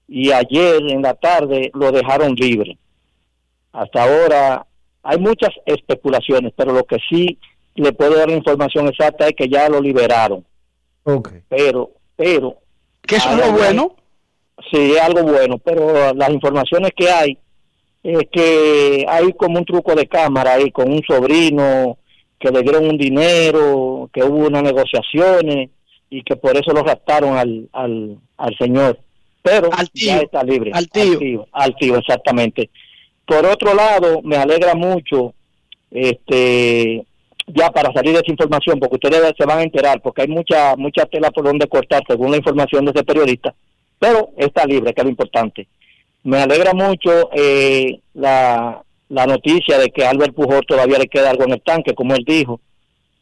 Speaker 20: y ayer en la tarde lo dejaron libre. Hasta ahora hay muchas especulaciones, pero lo que sí le puedo dar información exacta es que ya lo liberaron.
Speaker 3: Okay.
Speaker 20: Pero, pero...
Speaker 4: ¿Qué es algo bueno?
Speaker 20: Sí, es algo bueno, pero las informaciones que hay es que hay como un truco de cámara ahí con un sobrino que le dieron un dinero, que hubo unas negociaciones y que por eso lo raptaron al, al, al señor. Pero ya está libre.
Speaker 4: Al tío.
Speaker 20: Al tío, exactamente. Por otro lado, me alegra mucho este ya para salir de esa información, porque ustedes se van a enterar, porque hay mucha mucha tela por donde cortar según la información de ese periodista, pero está libre, que es lo importante. Me alegra mucho eh, la, la noticia de que a Albert Pujol todavía le queda algo en el tanque, como él dijo,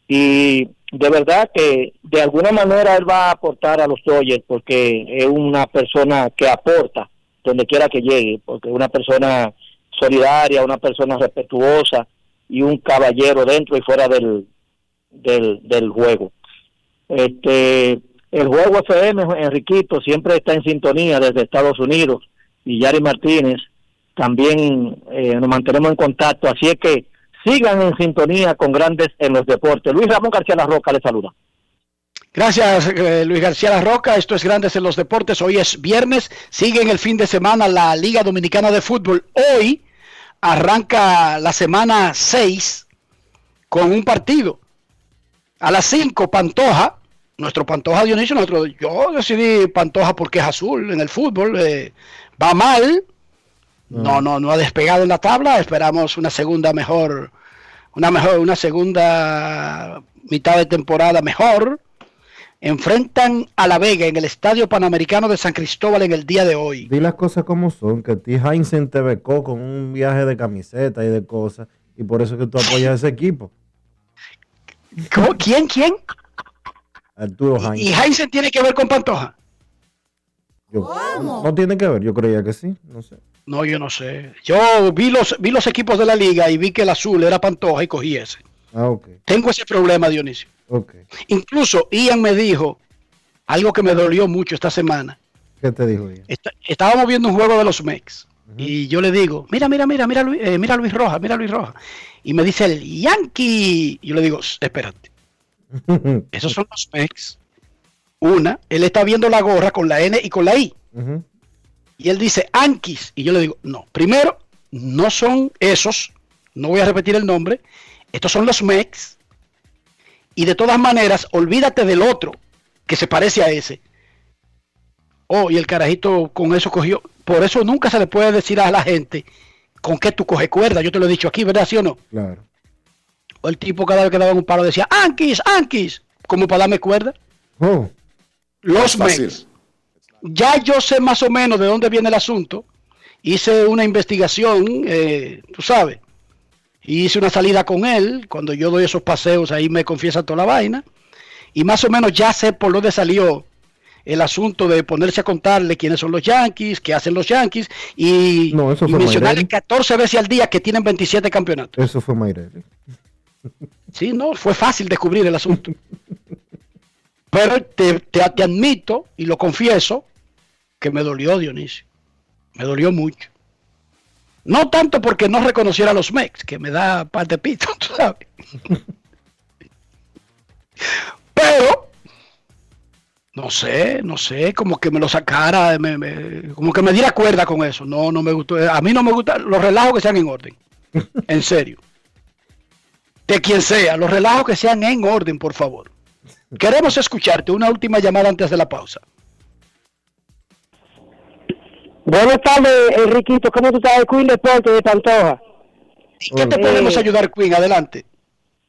Speaker 20: y de verdad que de alguna manera él va a aportar a los Dodgers, porque es una persona que aporta donde quiera que llegue, porque es una persona solidaria, una persona respetuosa, y un caballero dentro y fuera del, del, del juego. Este, el juego FM, Enriquito, siempre está en sintonía desde Estados Unidos y Yari Martínez también eh, nos mantenemos en contacto, así es que sigan en sintonía con Grandes en los Deportes. Luis Ramón García La Roca le saluda.
Speaker 4: Gracias, eh, Luis García La Roca. Esto es Grandes en los Deportes. Hoy es viernes. Sigue en el fin de semana la Liga Dominicana de Fútbol. Hoy arranca la semana 6 con un partido. A las 5, Pantoja, nuestro Pantoja Dionisio, nosotros, yo decidí Pantoja porque es azul en el fútbol, eh, va mal, no, no, no ha despegado en la tabla, esperamos una segunda mejor, una mejor, una segunda mitad de temporada mejor. Enfrentan a La Vega en el Estadio Panamericano de San Cristóbal en el día de hoy.
Speaker 3: Di las cosas como son, que a ti Heinzen te becó con un viaje de camiseta y de cosas, y por eso que tú apoyas a ese equipo.
Speaker 4: ¿Quién? ¿Quién?
Speaker 3: Arturo Heinzen.
Speaker 4: ¿Y Heinzen tiene que ver con Pantoja?
Speaker 3: no tiene que ver, yo creía que sí, no sé.
Speaker 4: No, yo no sé. Yo vi los, vi los equipos de la liga y vi que el azul era Pantoja y cogí ese.
Speaker 3: Ah, ok.
Speaker 4: Tengo ese problema, Dionisio.
Speaker 3: Ok.
Speaker 4: Incluso Ian me dijo algo que me dolió mucho esta semana.
Speaker 3: ¿Qué te dijo Ian?
Speaker 4: estábamos viendo un juego de los Mex. Y yo le digo, mira, mira, mira, mira, Luis, eh, mira Luis Roja, mira Luis Roja. Y me dice el Yankee. Y yo le digo, espérate. Esos son los Mex. Una, él está viendo la gorra con la N y con la I. Y él dice Anquis. Y yo le digo, no, primero, no son esos. No voy a repetir el nombre. Estos son los Mex. Y de todas maneras, olvídate del otro que se parece a ese. Oh, y el carajito con eso cogió. Por eso nunca se le puede decir a la gente con qué tú coges cuerda. Yo te lo he dicho aquí, ¿verdad? ¿Sí o no?
Speaker 3: Claro.
Speaker 4: O el tipo cada vez que daba un paro decía, Anquis, Anquis, como para darme cuerda.
Speaker 3: Oh.
Speaker 4: Los Mex. Ya yo sé más o menos de dónde viene el asunto. Hice una investigación, eh, tú sabes. Hice una salida con él. Cuando yo doy esos paseos, ahí me confiesa toda la vaina. Y más o menos ya sé por dónde salió el asunto de ponerse a contarle quiénes son los Yankees, qué hacen los Yankees y, mencionarle 14 veces al día que tienen 27 campeonatos.
Speaker 3: Eso fue Mayrelli.
Speaker 4: Sí, no, fue fácil descubrir el asunto. Pero te, te, admito y lo confieso que me dolió Dionisio. Me dolió mucho. No tanto porque no reconociera a los Mex, que me da par de pito, tú sabes. Pero, no sé, no sé, como que me lo sacara, como que me diera cuerda con eso. No, no me gustó. A mí no me gustan los relajos que sean en orden. En serio. De quien sea, los relajos que sean en orden, por favor. Queremos escucharte. Una última llamada antes de la pausa.
Speaker 21: Buenas tardes, Enriquito. ¿Cómo tú estás? Queen Deporte de Pantoja.
Speaker 4: ¿Qué te podemos ayudar, Queen? Adelante.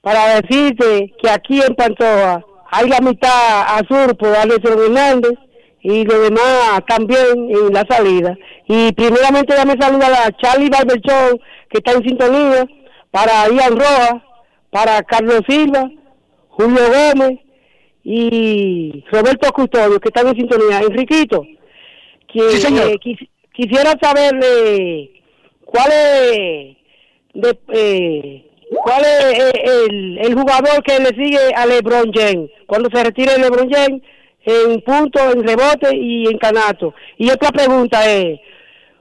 Speaker 21: Para decirte que aquí en Pantoja hay la mitad azul por Alex Hernández y lo demás también en la salida. Y primeramente dame saludar a Charlie Barberchón, que está en sintonía, para Ian Roa, para Carlos Silva, Julio Gómez, y Roberto Custodio, que están en sintonía. Enriquito, que, eh, quisiera saber cuál es, de, eh, cuál es eh, el, jugador que le sigue a LeBron James cuando se retire LeBron James en punto, en rebote y en canato. Y otra pregunta es,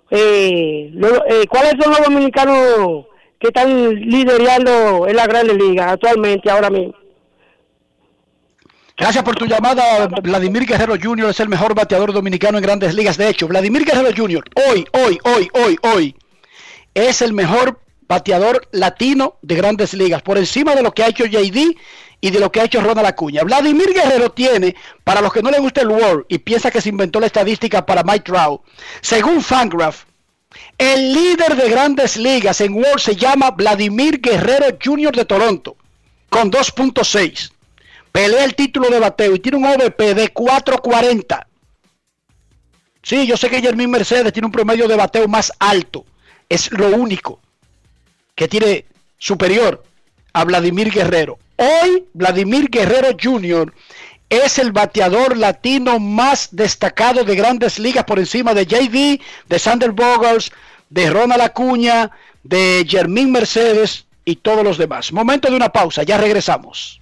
Speaker 21: ¿cuáles son los dominicanos que están liderando en la Gran Liga actualmente, ahora mismo?
Speaker 4: Gracias por tu llamada. Vladimir Guerrero Jr. es el mejor bateador dominicano en grandes ligas. De hecho, Vladimir Guerrero Jr. hoy, hoy, hoy, hoy, hoy es el mejor bateador latino de grandes ligas, por encima de lo que ha hecho JD y de lo que ha hecho Ronald Acuña. Vladimir Guerrero tiene, para los que no les gusta el World y piensa que se inventó la estadística para Mike Trout, según Fangraph, el líder de grandes ligas en World se llama Vladimir Guerrero Jr. de Toronto con 2.6. Pelea el título de bateo y tiene un OVP de 4.40. Sí, yo sé que Jermín Mercedes tiene un promedio de bateo más alto. Es lo único que tiene superior a Vladimir Guerrero. Hoy Vladimir Guerrero Jr. es el bateador latino más destacado de grandes ligas por encima de JD, de Sander Bogers, de Ronald Acuña, de Jermín Mercedes y todos los demás. Momento de una pausa, ya regresamos.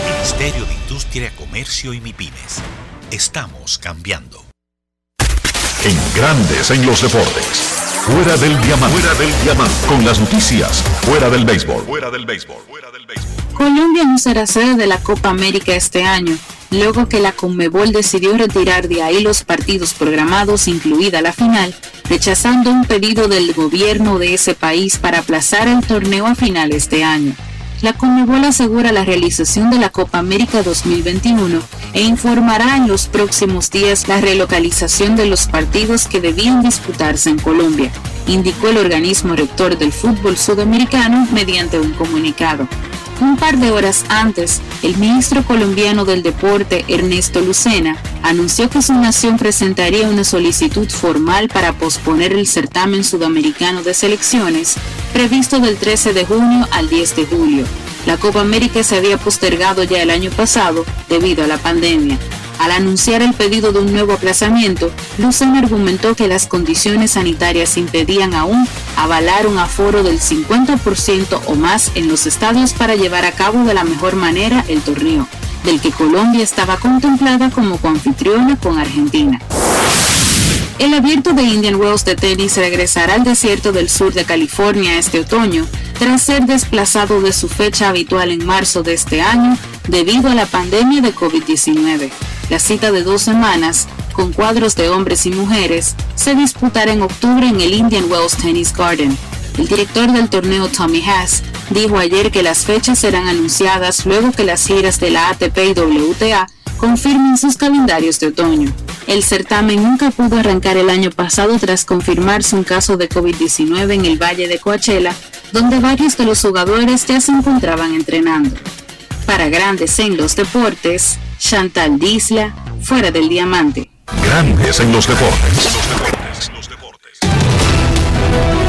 Speaker 22: Ministerio de Industria, Comercio y MIPIMES. Estamos cambiando.
Speaker 1: En Grandes en los Deportes. Fuera del diamante. Fuera del diamante. Con las noticias. Fuera del béisbol. Fuera del béisbol. Fuera del
Speaker 23: béisbol. Colombia no será sede de la Copa América este año, luego que la Conmebol decidió retirar de ahí los partidos programados, incluida la final, rechazando un pedido del gobierno de ese país para aplazar el torneo a finales de año la Conmebol asegura la realización de la Copa América 2021 e informará en los próximos días la relocalización de los partidos que debían disputarse en Colombia, indicó el organismo rector del fútbol sudamericano mediante un comunicado. Un par de horas antes, el ministro colombiano del Deporte, Ernesto Lucena, anunció que su nación presentaría una solicitud formal para posponer el certamen sudamericano de selecciones, previsto del 13 de junio al 10 de julio. La Copa América se había postergado ya el año pasado debido a la pandemia. Al anunciar el pedido de un nuevo aplazamiento, Lucena argumentó que las condiciones sanitarias impedían aún avalar un aforo del 50% o más en los estadios para llevar a cabo de la mejor manera el torneo, del que Colombia estaba contemplada como coanfitriona con Argentina. El abierto de Indian Wells de tenis regresará al desierto del sur de California este otoño, tras ser desplazado de su fecha habitual en marzo de este año debido a la pandemia de COVID-19. La cita de dos semanas, con cuadros de hombres y mujeres, se disputará en octubre en el Indian Wells Tennis Garden. El director del torneo Tommy Haas dijo ayer que las fechas serán anunciadas luego que las giras de la ATP y WTA confirmen sus calendarios de otoño. El certamen nunca pudo arrancar el año pasado tras confirmarse un caso de COVID-19 en el Valle de Coachella, donde varios de los jugadores ya se encontraban entrenando. Para grandes en los deportes, Chantal Disla, fuera del diamante.
Speaker 1: Grandes en los deportes.
Speaker 4: Con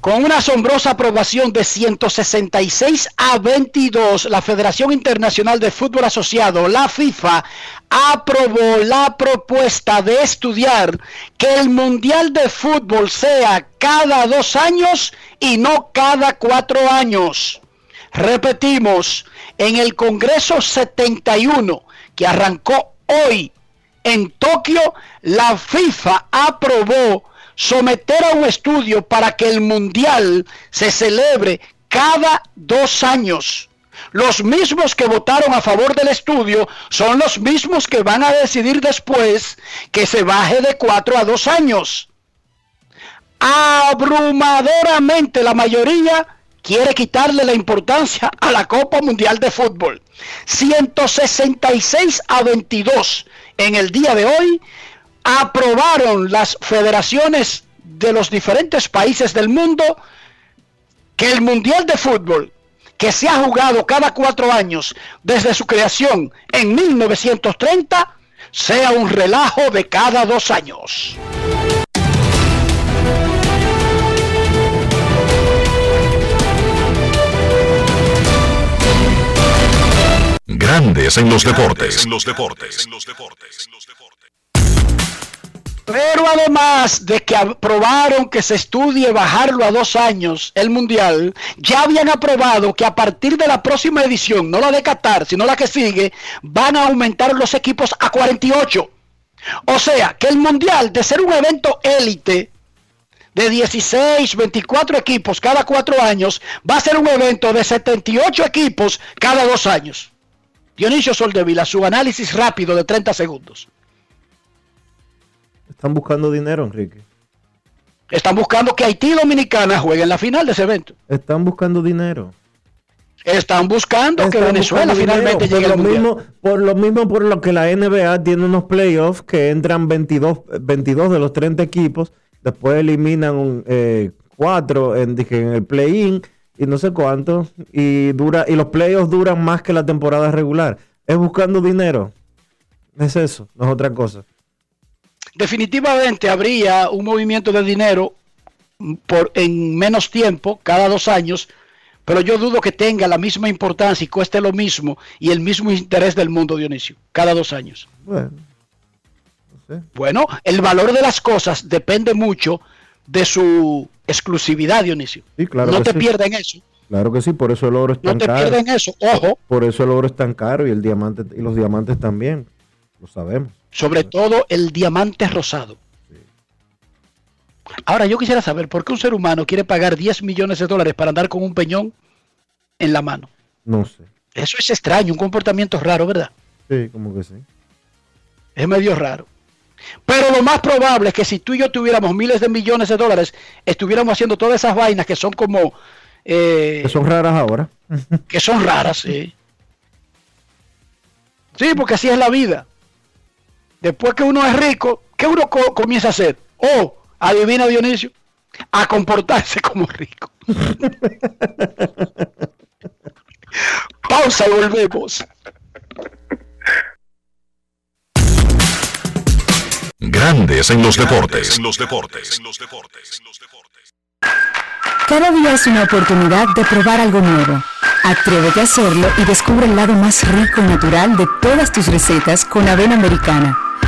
Speaker 4: Con una asombrosa aprobación de 166 a 22, la Federación Internacional de Fútbol Asociado, la FIFA, aprobó la propuesta de estudiar que el Mundial de Fútbol sea cada dos años y no cada cuatro años. Repetimos, en el Congreso 71 que arrancó hoy en Tokio, la FIFA aprobó someter a un estudio para que el Mundial se celebre cada dos años. Los mismos que votaron a favor del estudio son los mismos que van a decidir después que se baje de cuatro a dos años. Abrumadoramente la mayoría quiere quitarle la importancia a la Copa Mundial de Fútbol. 166 a 22 en el día de hoy aprobaron las federaciones de los diferentes países del mundo que el Mundial de Fútbol, que se ha jugado cada cuatro años desde su creación en 1930, sea un relajo de cada dos años.
Speaker 1: Grandes en los deportes. En los deportes.
Speaker 4: Pero además de que aprobaron que se estudie bajarlo a dos años el Mundial, ya habían aprobado que a partir de la próxima edición, no la de Qatar, sino la que sigue, van a aumentar los equipos a 48. O sea, que el Mundial, de ser un evento élite de 16, 24 equipos cada cuatro años, va a ser un evento de 78 equipos cada dos años. Dionisio Soldevila, su análisis rápido de 30 segundos.
Speaker 3: Están buscando dinero, Enrique.
Speaker 4: Están buscando que Haití y Dominicana jueguen la final de ese evento.
Speaker 3: Están buscando dinero.
Speaker 4: Están buscando que Venezuela finalmente llegue
Speaker 3: por
Speaker 4: al
Speaker 3: lo
Speaker 4: mundial.
Speaker 3: mismo, Por lo mismo por lo que la NBA tiene unos playoffs que entran 22, 22 de los 30 equipos, después eliminan 4 en, dije, en el play-in y no sé cuánto, y, dura, y los playoffs duran más que la temporada regular. Es buscando dinero. Es eso, no es otra cosa.
Speaker 4: Definitivamente habría un movimiento de dinero por, en menos tiempo, cada dos años, pero yo dudo que tenga la misma importancia y cueste lo mismo y el mismo interés del mundo, Dionisio, cada dos años.
Speaker 3: Bueno,
Speaker 4: Bueno, el valor de las cosas depende mucho de su exclusividad, Dionisio.
Speaker 3: Sí, claro
Speaker 4: no te
Speaker 3: sí.
Speaker 4: pierden eso.
Speaker 3: Claro que sí, por eso el oro es
Speaker 4: No
Speaker 3: tan
Speaker 4: te
Speaker 3: caro.
Speaker 4: pierden eso. Ojo,
Speaker 3: Por eso el oro es tan caro y el diamante y los diamantes también. Lo sabemos.
Speaker 4: Sobre todo el diamante rosado. Ahora yo quisiera saber por qué un ser humano quiere pagar 10 millones de dólares para andar con un peñón en la mano.
Speaker 3: No sé.
Speaker 4: Eso es extraño, un comportamiento raro, ¿verdad?
Speaker 3: Sí, como que sí.
Speaker 4: Es medio raro. Pero lo más probable es que si tú y yo tuviéramos miles de millones de dólares, estuviéramos haciendo todas esas vainas que son como... eh,
Speaker 3: Que son raras ahora.
Speaker 4: que son raras, sí. Sí, porque así es la vida. Después que uno es rico, ¿qué uno co- comienza a hacer? Oh, adivina Dionisio, a comportarse como rico. Pausa y volvemos.
Speaker 1: Grandes en los deportes. En los deportes.
Speaker 24: Cada día es una oportunidad de probar algo nuevo. Atrévete a hacerlo y descubre el lado más rico y natural de todas tus recetas con avena americana.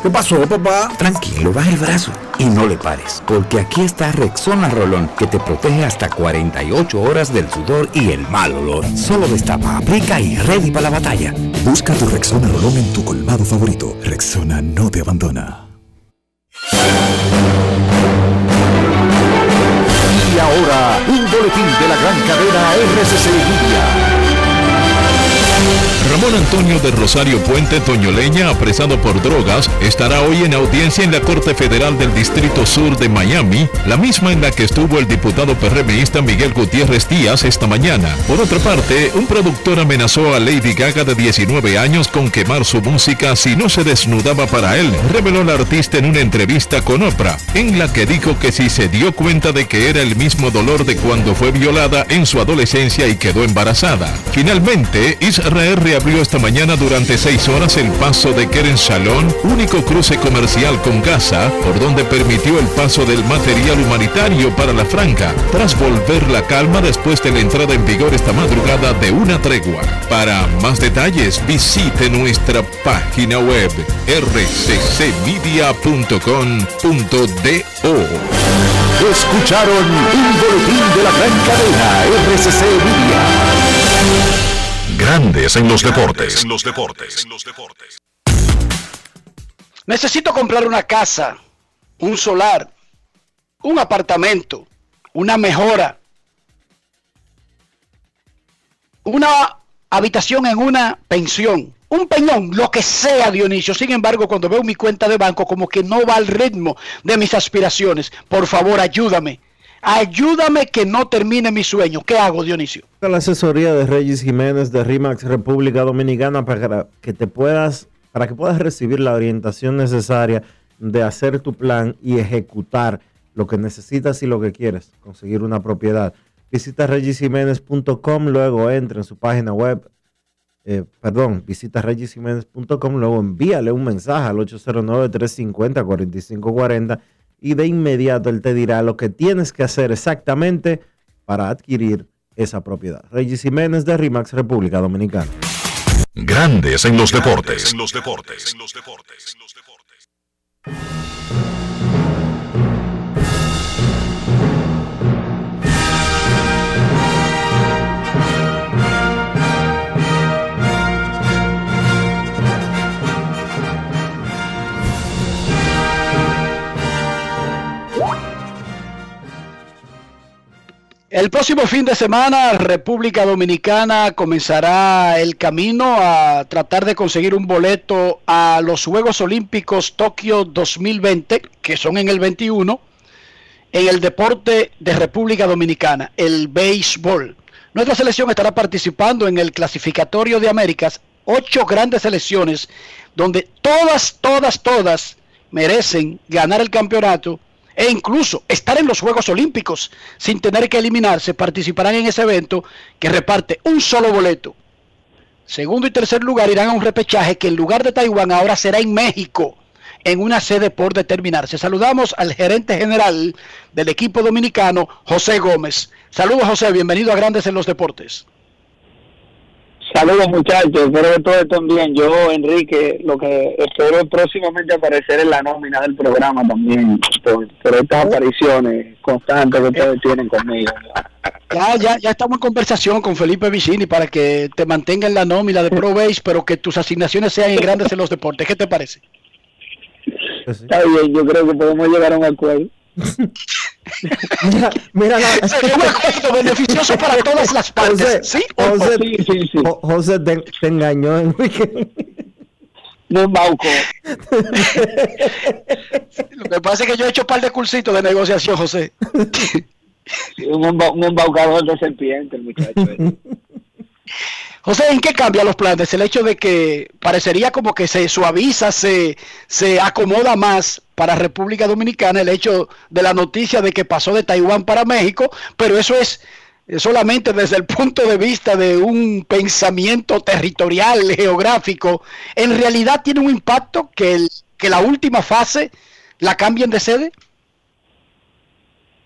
Speaker 25: ¿Qué pasó, papá? Tranquilo, baja el brazo y no le pares, porque aquí está Rexona Rolón, que te protege hasta 48 horas del sudor y el mal olor. Solo destapa, aplica y ready para la batalla.
Speaker 26: Busca tu Rexona Rolón en tu colmado favorito. Rexona no te abandona.
Speaker 1: Y ahora, un boletín de la gran cadena RCC Media.
Speaker 27: Ramón Antonio de Rosario Puente Toñoleña, apresado por drogas, estará hoy en audiencia en la Corte Federal del Distrito Sur de Miami, la misma en la que estuvo el diputado PRMista Miguel Gutiérrez Díaz esta mañana. Por otra parte, un productor amenazó a Lady Gaga de 19 años con quemar su música si no se desnudaba para él, reveló la artista en una entrevista con Oprah, en la que dijo que si se dio cuenta de que era el mismo dolor de cuando fue violada en su adolescencia y quedó embarazada. Finalmente, Israel reabrió esta mañana durante seis horas el paso de Keren Shalom, único cruce comercial con Gaza, por donde permitió el paso del material humanitario para la franca, tras volver la calma después de la entrada en vigor esta madrugada de una tregua. Para más detalles, visite nuestra página web rccmedia.com.do.
Speaker 1: Escucharon un boletín de la gran cadena RCC Media. Grandes en los deportes.
Speaker 22: los deportes.
Speaker 4: Necesito comprar una casa, un solar, un apartamento, una mejora, una habitación en una pensión, un peñón, lo que sea, Dionisio. Sin embargo, cuando veo mi cuenta de banco, como que no va al ritmo de mis aspiraciones. Por favor, ayúdame. Ayúdame que no termine mi sueño. ¿Qué hago, Dionisio?
Speaker 3: La asesoría de Reyes Jiménez de RIMAX República Dominicana para que te puedas, para que puedas recibir la orientación necesaria de hacer tu plan y ejecutar lo que necesitas y lo que quieres, conseguir una propiedad. Visita regisiménez.com, luego entra en su página web, eh, perdón, visita regisiménez.com, luego envíale un mensaje al 809-350-4540 y de inmediato él te dirá lo que tienes que hacer exactamente para adquirir esa propiedad. Regis Jiménez de RIMAX, República Dominicana.
Speaker 1: Grandes en los deportes.
Speaker 22: En los deportes. En los deportes.
Speaker 4: El próximo fin de semana, República Dominicana comenzará el camino a tratar de conseguir un boleto a los Juegos Olímpicos Tokio 2020, que son en el 21, en el deporte de República Dominicana, el béisbol. Nuestra selección estará participando en el clasificatorio de Américas, ocho grandes selecciones, donde todas, todas, todas merecen ganar el campeonato e incluso estar en los Juegos Olímpicos sin tener que eliminarse, participarán en ese evento que reparte un solo boleto. Segundo y tercer lugar irán a un repechaje que en lugar de Taiwán ahora será en México, en una sede por determinarse. Saludamos al gerente general del equipo dominicano, José Gómez. Saludos José, bienvenido a Grandes en los Deportes.
Speaker 28: Saludos muchachos, espero que todos estén bien. Yo, Enrique, lo que espero próximamente aparecer en la nómina del programa también, por, estas apariciones constantes que ustedes tienen conmigo.
Speaker 4: Ya, ya, ya estamos en conversación con Felipe Vicini para que te mantenga en la nómina de Pro Base, pero que tus asignaciones sean grandes en los deportes. ¿Qué te parece?
Speaker 28: Está bien, yo creo que podemos llegar a un acuerdo.
Speaker 3: Mira, mira la...
Speaker 4: Sería un acuerdo beneficioso para todas las partes.
Speaker 3: José,
Speaker 4: ¿Sí?
Speaker 3: José,
Speaker 28: sí, sí, sí.
Speaker 3: Jo- José te, te engañó, Enrique.
Speaker 28: No, Bauco.
Speaker 4: Lo que pasa es que yo he hecho un par de cursitos de negociación, José.
Speaker 28: Un, emba- un embaucador de serpiente, el muchacho. ese.
Speaker 4: José, ¿en qué cambia los planes? El hecho de que parecería como que se suaviza, se, se acomoda más para República Dominicana el hecho de la noticia de que pasó de Taiwán para México, pero eso es eh, solamente desde el punto de vista de un pensamiento territorial, geográfico. En realidad tiene un impacto que, el, que la última fase la cambien de sede.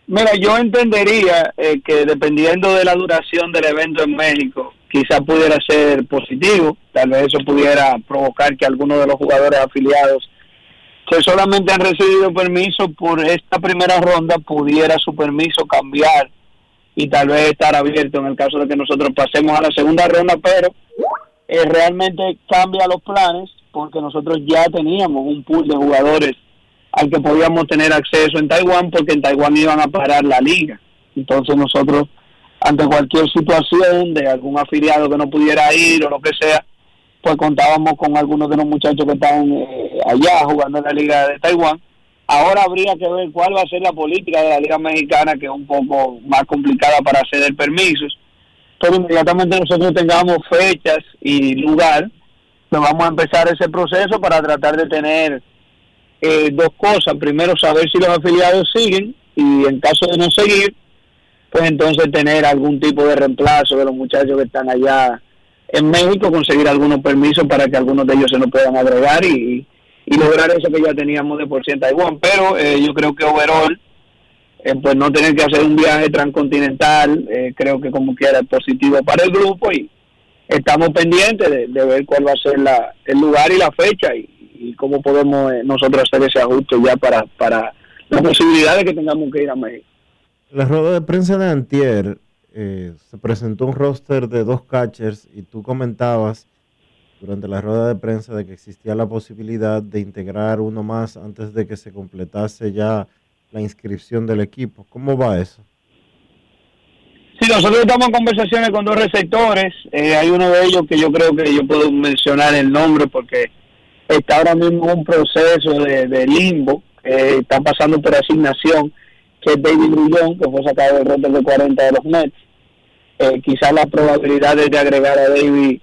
Speaker 28: Mira, yo entendería eh, que dependiendo de la duración del evento en México, quizá pudiera ser positivo, tal vez eso pudiera provocar que algunos de los jugadores afiliados que solamente han recibido permiso por esta primera ronda, pudiera su permiso cambiar y tal vez estar abierto en el caso de que nosotros pasemos a la segunda ronda, pero eh, realmente cambia los planes porque nosotros ya teníamos un pool de jugadores al que podíamos tener acceso en Taiwán porque en Taiwán iban a parar la liga. Entonces nosotros, ante cualquier situación de algún afiliado que no pudiera ir o lo que sea, pues contábamos con algunos de los muchachos que están eh, allá jugando en la Liga de Taiwán. Ahora habría que ver cuál va a ser la política de la Liga Mexicana, que es un poco más complicada para ceder permisos. Pero inmediatamente nosotros tengamos fechas y lugar, pues vamos a empezar ese proceso para tratar de tener eh, dos cosas. Primero, saber si los afiliados siguen y en caso de no seguir, pues entonces tener algún tipo de reemplazo de los muchachos que están allá en México conseguir algunos permisos para que algunos de ellos se nos puedan agregar y, lograr eso que ya teníamos de por sí en Taiwán. Pero eh, yo creo que overall, eh, pues no tener que hacer un viaje transcontinental, eh, creo que como quiera es positivo para el grupo y estamos pendientes de, ver cuál va a ser la, el lugar y la fecha y, cómo podemos nosotros hacer ese ajuste ya para, para la posibilidad de que tengamos que ir a México.
Speaker 3: La rueda de prensa de Antier se presentó un roster de dos catchers y tú comentabas durante la rueda de prensa de que existía la posibilidad de integrar uno más antes de que se completase ya la inscripción del equipo. ¿Cómo va eso?
Speaker 28: Sí, nosotros estamos en conversaciones con dos receptores. Eh, hay uno de ellos que yo creo que yo puedo mencionar el nombre porque está ahora mismo en un proceso de, limbo. está pasando por asignación, que es David Grullón, que fue sacado del roster de 40 de los Mets eh, quizás las probabilidades de agregar a David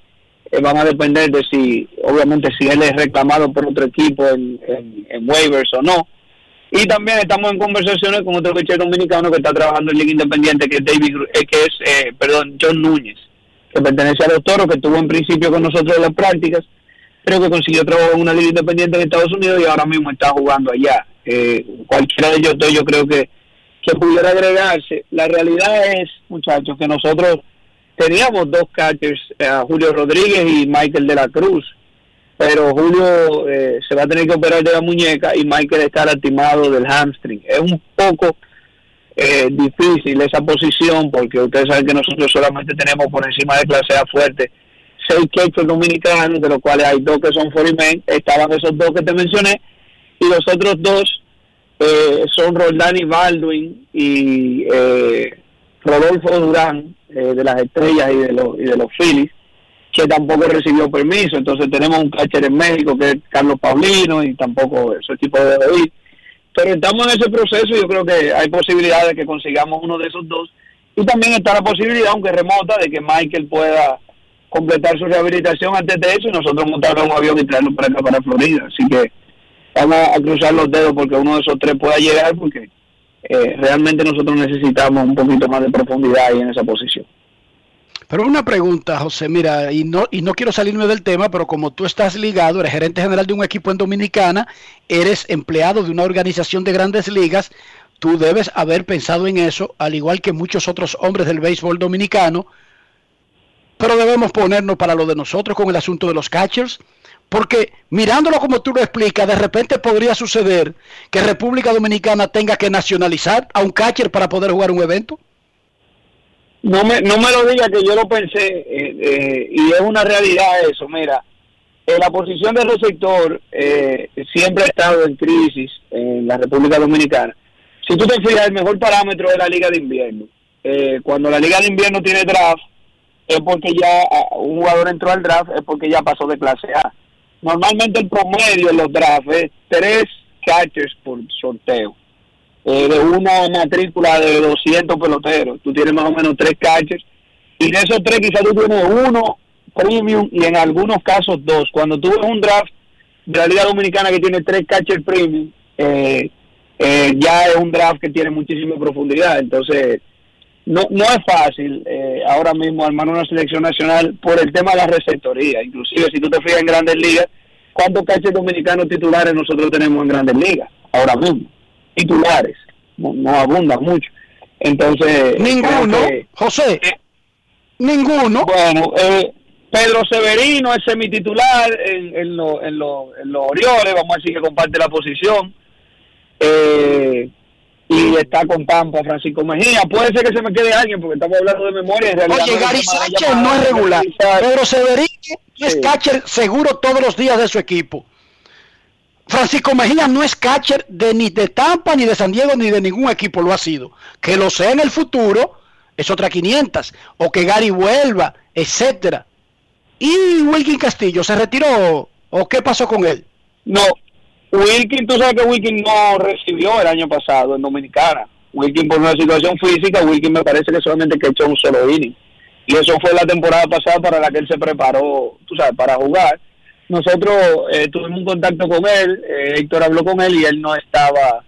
Speaker 28: eh, van a depender de si, obviamente, si él es reclamado por otro equipo en, waivers o no. Y también estamos en conversaciones con otro pitcher dominicano que está trabajando en Liga Independiente, que es David, eh, que es, eh, perdón, John Núñez, que pertenece a los Toros, que estuvo en principio con nosotros en las prácticas, creo que consiguió trabajo en una Liga Independiente en Estados Unidos y ahora mismo está jugando allá. cualquiera de ellos dos yo creo que que pudiera agregarse. La realidad es, muchachos, que nosotros teníamos dos catchers, eh, Julio Rodríguez y Michael de la Cruz, pero Julio eh, se va a tener que operar de la muñeca y Michael está lastimado del hamstring. Es un poco eh, difícil esa posición porque ustedes saben que nosotros solamente tenemos por encima de clase A fuerte seis catchers dominicanos, de los cuales hay dos que son foreign estaban esos dos que te mencioné, y los otros dos eh, son Roldani Baldwin y eh, Rodolfo Durán eh, de las Estrellas y de los y de los Phillies que tampoco recibió permiso. Entonces tenemos un catcher en México que es Carlos Paulino y tampoco ese tipo de ir pero estamos en ese proceso y yo creo que hay posibilidades de que consigamos uno de esos dos. Y también está la posibilidad aunque remota de que Michael pueda completar su rehabilitación antes de eso y nosotros montar un avión y traerlo para acá para Florida. Así que vamos a cruzar los dedos porque uno de esos tres pueda llegar porque eh, realmente nosotros necesitamos un poquito más de profundidad ahí en esa posición.
Speaker 4: Pero una pregunta, José, mira, y no, y no quiero salirme del tema, pero como tú estás ligado, eres gerente general de un equipo en Dominicana, eres empleado de una organización de grandes ligas, tú debes haber pensado en eso, al igual que muchos otros hombres del béisbol dominicano, pero debemos ponernos para lo de nosotros con el asunto de los catchers. Porque mirándolo como tú lo explicas, de repente podría suceder que República Dominicana tenga que nacionalizar a un catcher para poder jugar un evento.
Speaker 28: No me, no me lo diga que yo lo pensé eh, eh, y es una realidad eso. Mira, la posición del receptor eh, siempre ha estado en crisis en la República Dominicana. Si tú te fijas, el mejor parámetro es la Liga de Invierno. cuando la Liga de Invierno tiene draft, es porque ya ah, un jugador entró al draft, es porque ya pasó de clase A normalmente el promedio en los drafts es tres catchers por sorteo. Eh, de una matrícula de 200 peloteros, tú tienes más o menos tres catchers. Y de esos tres quizás tú tienes uno premium y en algunos casos dos. Cuando tú ves un draft de la Liga Dominicana que tiene tres catchers premium, eh, eh, ya es un draft que tiene muchísima profundidad. Entonces, no, no es fácil eh, ahora mismo armar una selección nacional por el tema de la receptoría. Inclusive, si tú te fijas en grandes ligas, ¿cuántos caches dominicanos titulares nosotros tenemos en grandes ligas? Ahora mismo. Titulares. No, abundan mucho. Entonces...
Speaker 4: Ninguno. José. ninguno.
Speaker 28: Bueno, eh, Pedro Severino es semititular en, en, lo- en, lo- en los Orioles, vamos a decir que comparte la posición. Eh, y está con Tampa Francisco Mejía. Puede ser que se me quede alguien porque estamos hablando de memoria. en realidad
Speaker 4: Oye,
Speaker 28: no es
Speaker 4: Gary Sánchez no es regular. Pedro Severino no es
Speaker 28: Sí.
Speaker 4: catcher seguro todos los días de su equipo. Francisco Mejía no es catcher de ni de Tampa, ni de San Diego, ni de ningún equipo lo ha sido. Que lo sea en el futuro es otra 500. O que Gary vuelva, etcétera. ¿Y Wilkin Castillo se retiró? ¿O qué pasó con él?
Speaker 28: No, Wilkin, tú sabes que Wilkin no recibió el año pasado en Dominicana. Wilkin por una situación física, Wilkin me parece que solamente que echó un solo inning. Y eso fue la temporada pasada para la que él se preparó, tú sabes, para jugar. Nosotros eh, tuvimos un contacto con él, eh, Héctor habló con él y él no estaba,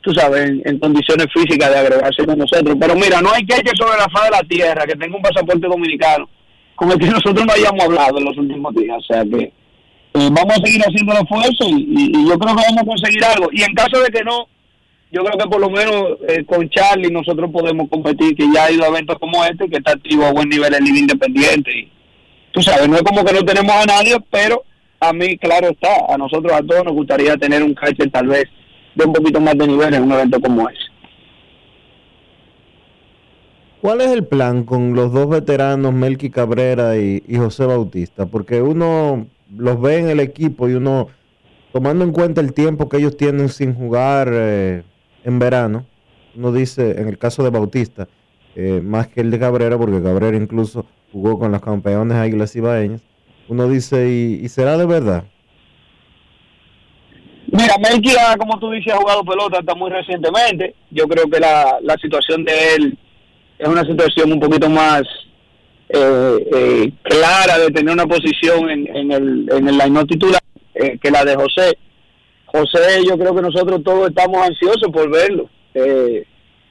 Speaker 28: tú sabes, en, condiciones físicas de agregarse con nosotros. Pero mira, no hay que que sobre la faz de la tierra que tenga un pasaporte dominicano con el que nosotros no hayamos hablado en los últimos días. O sea que eh, vamos a seguir haciendo el esfuerzo y, yo creo que vamos a conseguir algo. Y en caso de que no, yo creo que por lo menos eh, con Charlie nosotros podemos competir, que ya ha ido a eventos como este, que está activo a buen nivel en Liga Independiente. Y, tú sabes, no es como que no tenemos a nadie, pero a mí, claro está, a nosotros a todos nos gustaría tener un catcher tal vez de un poquito más de nivel en un evento como ese.
Speaker 3: ¿Cuál es el plan con los dos veteranos, Melky Cabrera y José Bautista? Porque uno los ve en el equipo y uno, tomando en cuenta el tiempo que ellos tienen sin jugar eh, en verano, uno dice, en el caso de Bautista, eh, más que el de Cabrera, porque Cabrera incluso jugó con los campeones Águilas Ibaeñas, uno dice, ¿y, será de verdad?
Speaker 28: Mira, Melqui, ah, como tú dices, ha jugado pelota hasta muy recientemente. Yo creo que la, la situación de él es una situación un poquito más eh, eh, clara de tener una posición en, en el, en el titular eh, que la de José. José, yo creo que nosotros todos estamos ansiosos por verlo. Eh,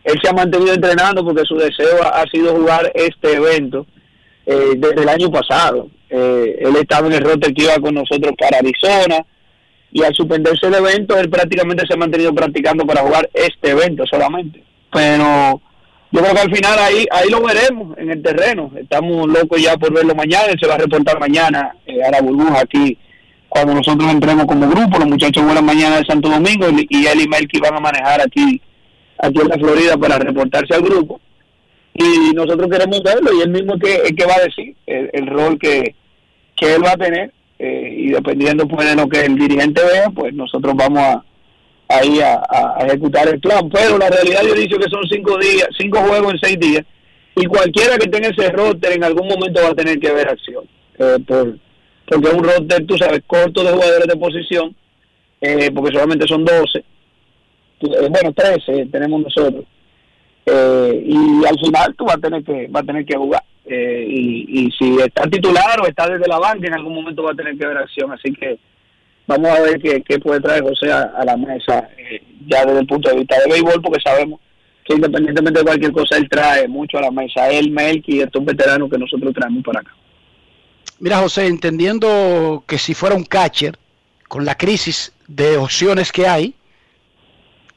Speaker 28: él se ha mantenido entrenando porque su deseo ha, sido jugar este evento eh, desde el año pasado. Él estaba en el roster que iba con nosotros para Arizona y al suspenderse el evento, él prácticamente se ha mantenido practicando para jugar este evento solamente. Pero yo creo que al final ahí ahí lo veremos en el terreno. Estamos locos ya por verlo mañana. Se va a reportar mañana eh, a la burbuja aquí cuando nosotros entremos como grupo. Los muchachos vuelan mañana de Santo Domingo y, y él y Melky van a manejar aquí, aquí en la Florida para reportarse al grupo. Y nosotros queremos verlo y él mismo que, que va a decir el, el rol que, que él va a tener. eh, y dependiendo pues de lo que el dirigente vea, pues nosotros vamos a ahí a, ejecutar el plan. Pero la realidad yo dicho que son cinco días, cinco juegos en seis días, y cualquiera que tenga ese roster en algún momento va a tener que ver acción. Eh, por, porque un roster, tú sabes, corto de jugadores de posición, eh, porque solamente son 12, tú- eh, bueno, 13 tenemos nosotros. Eh, y al final tú vas a tener que va a tener que jugar y, y si está titular o está desde la banca en algún momento va a tener que ver acción así que vamos a ver qué, qué puede traer José a, la mesa eh, ya desde el punto de vista de béisbol porque sabemos que independientemente de cualquier cosa él trae mucho a la mesa él, Melky y estos veteranos que nosotros traemos para acá.
Speaker 4: Mira, José, entendiendo que si fuera un catcher, con la crisis de opciones que hay,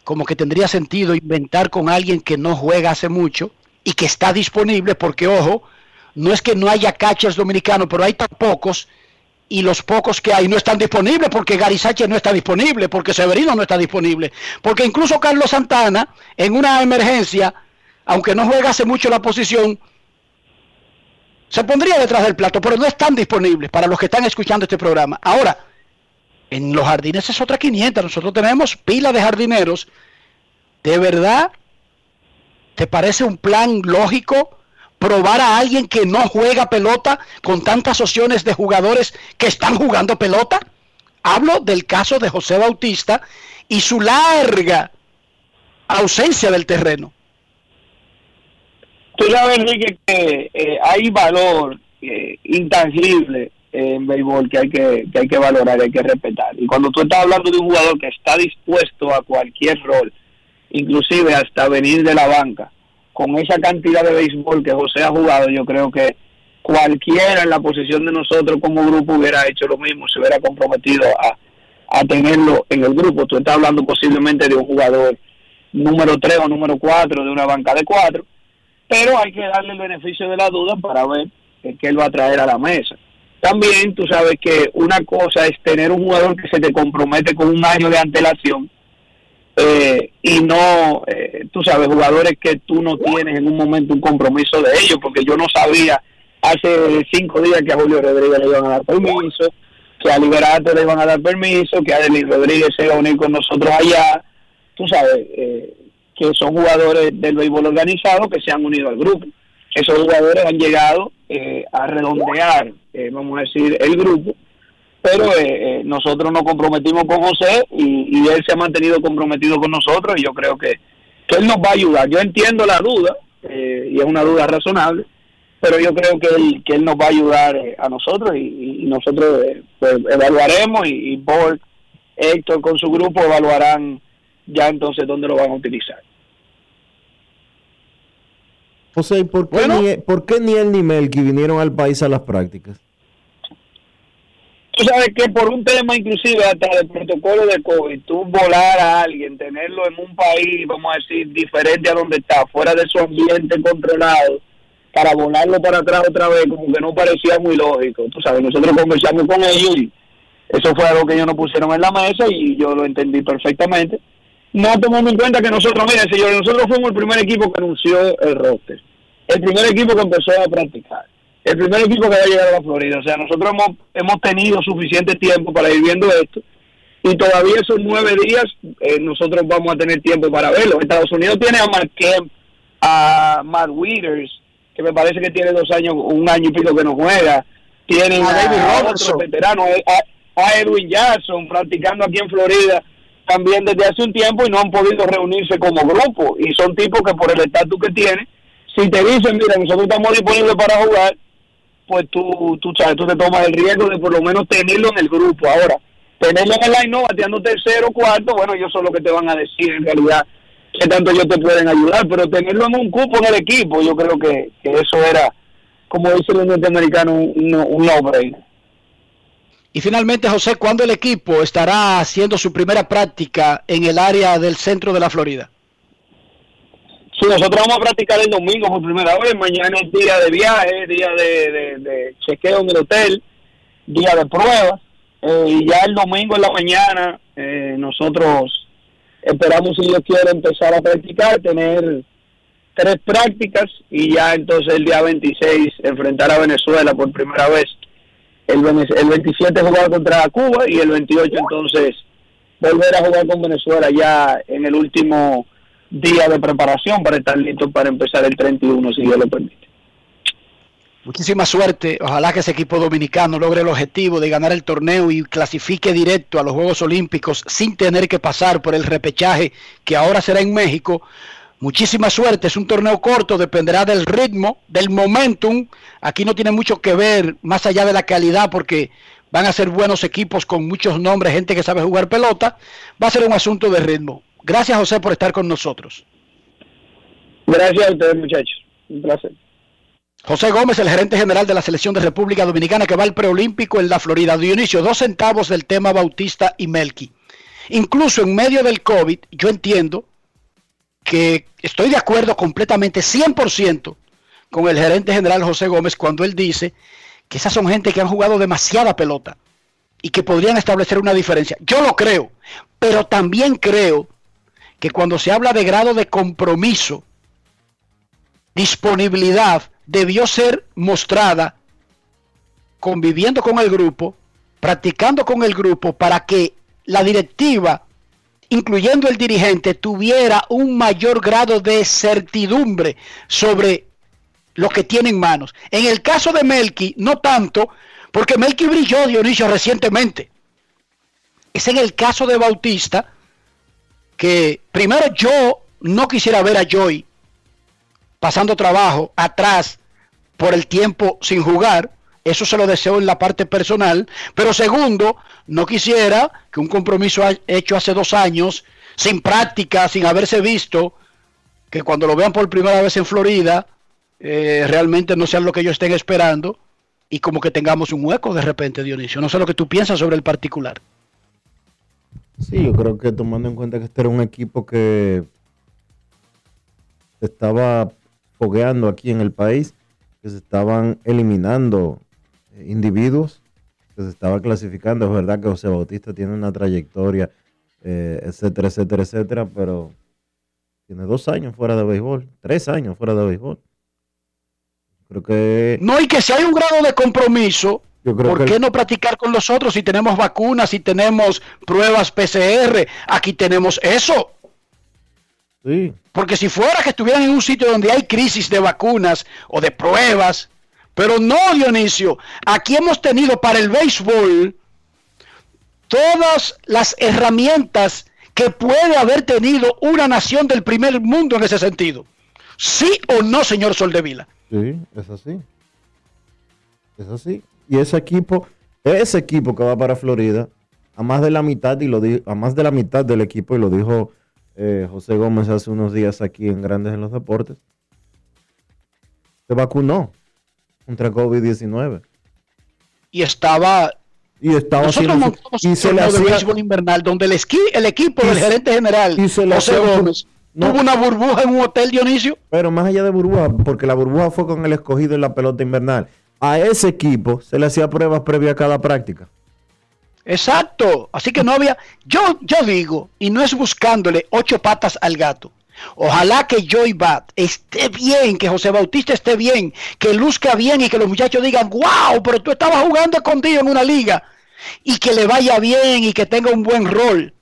Speaker 4: como que tendría sentido inventar con alguien que no juega hace mucho y que está disponible, porque ojo, no es que no haya catchers dominicanos, pero hay tan pocos y los pocos que hay no están disponibles porque Gary no está disponible, porque Severino no está disponible, porque incluso Carlos Santana en una emergencia, aunque no juega hace mucho la posición, se pondría detrás del plato, pero no están disponibles para los que están escuchando este programa. Ahora, en los jardines es otra 500. Nosotros tenemos pila de jardineros. ¿De verdad te parece un plan lógico probar a alguien que no juega pelota con tantas opciones de jugadores que están jugando pelota? Hablo del caso de José Bautista y su larga ausencia del terreno.
Speaker 28: Tú sabes, Enrique, que eh, hay valor eh, intangible en béisbol que hay que, que hay que valorar, hay que respetar. Y cuando tú estás hablando de un jugador que está dispuesto a cualquier rol, inclusive hasta venir de la banca, con esa cantidad de béisbol que José ha jugado, yo creo que cualquiera en la posición de nosotros como grupo hubiera hecho lo mismo, se hubiera comprometido a, a tenerlo en el grupo. Tú estás hablando posiblemente de un jugador número 3 o número 4 de una banca de 4, pero hay que darle el beneficio de la duda para ver qué él va a traer a la mesa. también tú sabes que una cosa es tener un jugador que se te compromete con un año de antelación eh, y no, eh, tú sabes, jugadores que tú no tienes en un momento un compromiso de ellos, porque yo no sabía hace cinco días que a Julio Rodríguez le iban a dar permiso, que a Liberato le iban a dar permiso, que a Denis Rodríguez se iba a unir con nosotros allá, tú sabes, eh, que son jugadores del béisbol organizado que se han unido al grupo. Esos jugadores han llegado a redondear, vamos a decir, el grupo pero eh, eh, nosotros nos comprometimos con José y, él se ha mantenido comprometido con nosotros y yo creo que, él nos va a ayudar. Yo entiendo la duda eh, y es una duda razonable, pero yo creo que él, que él nos va a ayudar a nosotros y, nosotros pues, evaluaremos y, y Héctor con su grupo evaluarán ya entonces dónde lo van a utilizar.
Speaker 3: José, ¿por qué, ni, ¿por qué ni él ni Melky vinieron al país a las prácticas?
Speaker 28: Tú sabes que por un tema inclusive hasta del protocolo de COVID, tú volar a alguien, tenerlo en un país, vamos a decir, diferente a donde está, fuera de su ambiente controlado, para volarlo para atrás otra vez, como que no parecía muy lógico. Tú sabes, nosotros conversamos con ellos y eso fue algo que ellos nos pusieron en la mesa y yo lo entendí perfectamente. No tomando en cuenta que nosotros, miren señores, nosotros fuimos el primer equipo que anunció el roster, el primer equipo que empezó a practicar el primer equipo que va a llegar a la Florida. O sea, nosotros hemos, hemos tenido suficiente tiempo para ir viendo esto y todavía esos nueve días eh, nosotros vamos a tener tiempo para verlo. Estados Unidos tiene a Mark Kemp, a Matt Withers, que me parece que tiene dos años, un año y pico que no juega. Tienen a, David Robertson, veterano, a, a Edwin Jackson practicando aquí en Florida también desde hace un tiempo y no han podido reunirse como grupo. Y son tipos que por el estatus que tienen, si te dicen, mira, nosotros estamos disponibles para jugar, pues tú, tú sabes, tú te tomas el riesgo de por lo menos tenerlo en el grupo. Ahora, tenerlo en el line, bateando tercero, cuarto, bueno, ellos son los que te van a decir en realidad que tanto ellos te pueden ayudar, pero tenerlo en un cupo en el equipo, yo creo que, eso era, como dice el norteamericano, un, un no
Speaker 4: Y finalmente, José, ¿cuándo el equipo estará haciendo su primera práctica en el área del centro de la Florida?
Speaker 28: Sí, nosotros vamos a practicar el domingo por primera vez. Mañana es día de viaje, día de, chequeo en el hotel, día de pruebas. Eh, y ya el domingo en la mañana eh, nosotros esperamos, si Dios quiere, empezar a practicar, tener tres prácticas y ya entonces el día 26 enfrentar a Venezuela por primera vez. El, el 27 jugar contra Cuba y el 28 entonces volver a jugar con Venezuela ya en el último día de preparación para estar listo para empezar el 31, si Dios lo permite.
Speaker 4: Muchísima suerte. Ojalá que ese equipo dominicano logre el objetivo de ganar el torneo y clasifique directo a los Juegos Olímpicos sin tener que pasar por el repechaje que ahora será en México. Muchísima suerte. Es un torneo corto, dependerá del ritmo, del momentum. Aquí no tiene mucho que ver más allá de la calidad porque van a ser buenos equipos con muchos nombres, gente que sabe jugar pelota. Va a ser un asunto de ritmo. Gracias, José, por estar con nosotros.
Speaker 28: Gracias a ustedes, muchachos. Un placer.
Speaker 4: José Gómez, el gerente general de la Selección de República Dominicana que va al preolímpico en la Florida. Dionisio, dos centavos del tema Bautista y Melqui. Incluso en medio del COVID, yo entiendo que estoy de acuerdo completamente, 100%, con el gerente general José Gómez cuando él dice que esas son gente que han jugado demasiada pelota y que podrían establecer una diferencia. Yo lo creo, pero también creo que cuando se habla de grado de compromiso, disponibilidad debió ser mostrada conviviendo con el grupo, practicando con el grupo para que la directiva, incluyendo el dirigente, tuviera un mayor grado de certidumbre sobre lo que tiene en manos. En el caso de Melky, no tanto, porque Melky brilló Dionisio recientemente. Es en el caso de Bautista, que primero yo no quisiera ver a Joy pasando trabajo atrás por el tiempo sin jugar. Eso se lo deseo en la parte personal. Pero segundo, no quisiera que un compromiso hecho hace dos años, sin práctica, sin haberse visto, que cuando lo vean por primera vez en Florida, eh, realmente no sean lo que ellos estén esperando y como que tengamos un hueco de repente, Dionisio. No sé lo que tú piensas sobre el particular.
Speaker 3: Sí, yo creo que tomando en cuenta que este era un equipo que estaba fogueando aquí en el país, que se estaban eliminando individuos que se estaba clasificando. Es verdad que José Bautista tiene una trayectoria, eh, etcétera, etcétera, etcétera, pero tiene dos años fuera de béisbol, tres años fuera de béisbol. Creo que.
Speaker 4: No, y que si hay un grado de compromiso,
Speaker 3: Yo creo
Speaker 4: ¿por
Speaker 3: que
Speaker 4: qué no practicar con los otros si tenemos vacunas, si tenemos pruebas PCR? Aquí tenemos eso.
Speaker 3: Sí.
Speaker 4: Porque si fuera que estuvieran en un sitio donde hay crisis de vacunas o de pruebas, pero no, Dionisio, aquí hemos tenido para el béisbol todas las herramientas que puede haber tenido una nación del primer mundo en ese sentido. ¿Sí o no, señor Soldevila?
Speaker 3: Sí, es así. Es así. Y ese equipo, ese equipo que va para Florida, a más de la mitad, y lo di- a más de la mitad del equipo, y lo dijo eh, José Gómez hace unos días aquí en Grandes en los Deportes, se vacunó contra COVID-19.
Speaker 4: Y estaba
Speaker 3: Y estaba
Speaker 4: Nosotros
Speaker 3: haciendo-
Speaker 4: montamos
Speaker 3: y se le
Speaker 4: de béisbol invernal donde el, esqui, el equipo del gerente general,
Speaker 3: y se le
Speaker 4: José
Speaker 3: hacía
Speaker 4: Gómez,
Speaker 3: no.
Speaker 4: tuvo una burbuja en un hotel, Dionisio.
Speaker 3: Pero más allá de burbuja, porque la burbuja fue con el escogido en la pelota invernal. A ese equipo se le hacía pruebas previas a cada práctica.
Speaker 4: Exacto. Así que no había. Yo, yo digo, y no es buscándole ocho patas al gato. Ojalá que Joy Bat esté bien, que José Bautista esté bien, que luzca bien y que los muchachos digan, wow, pero tú estabas jugando escondido en una liga y que le vaya bien y que tenga un buen rol.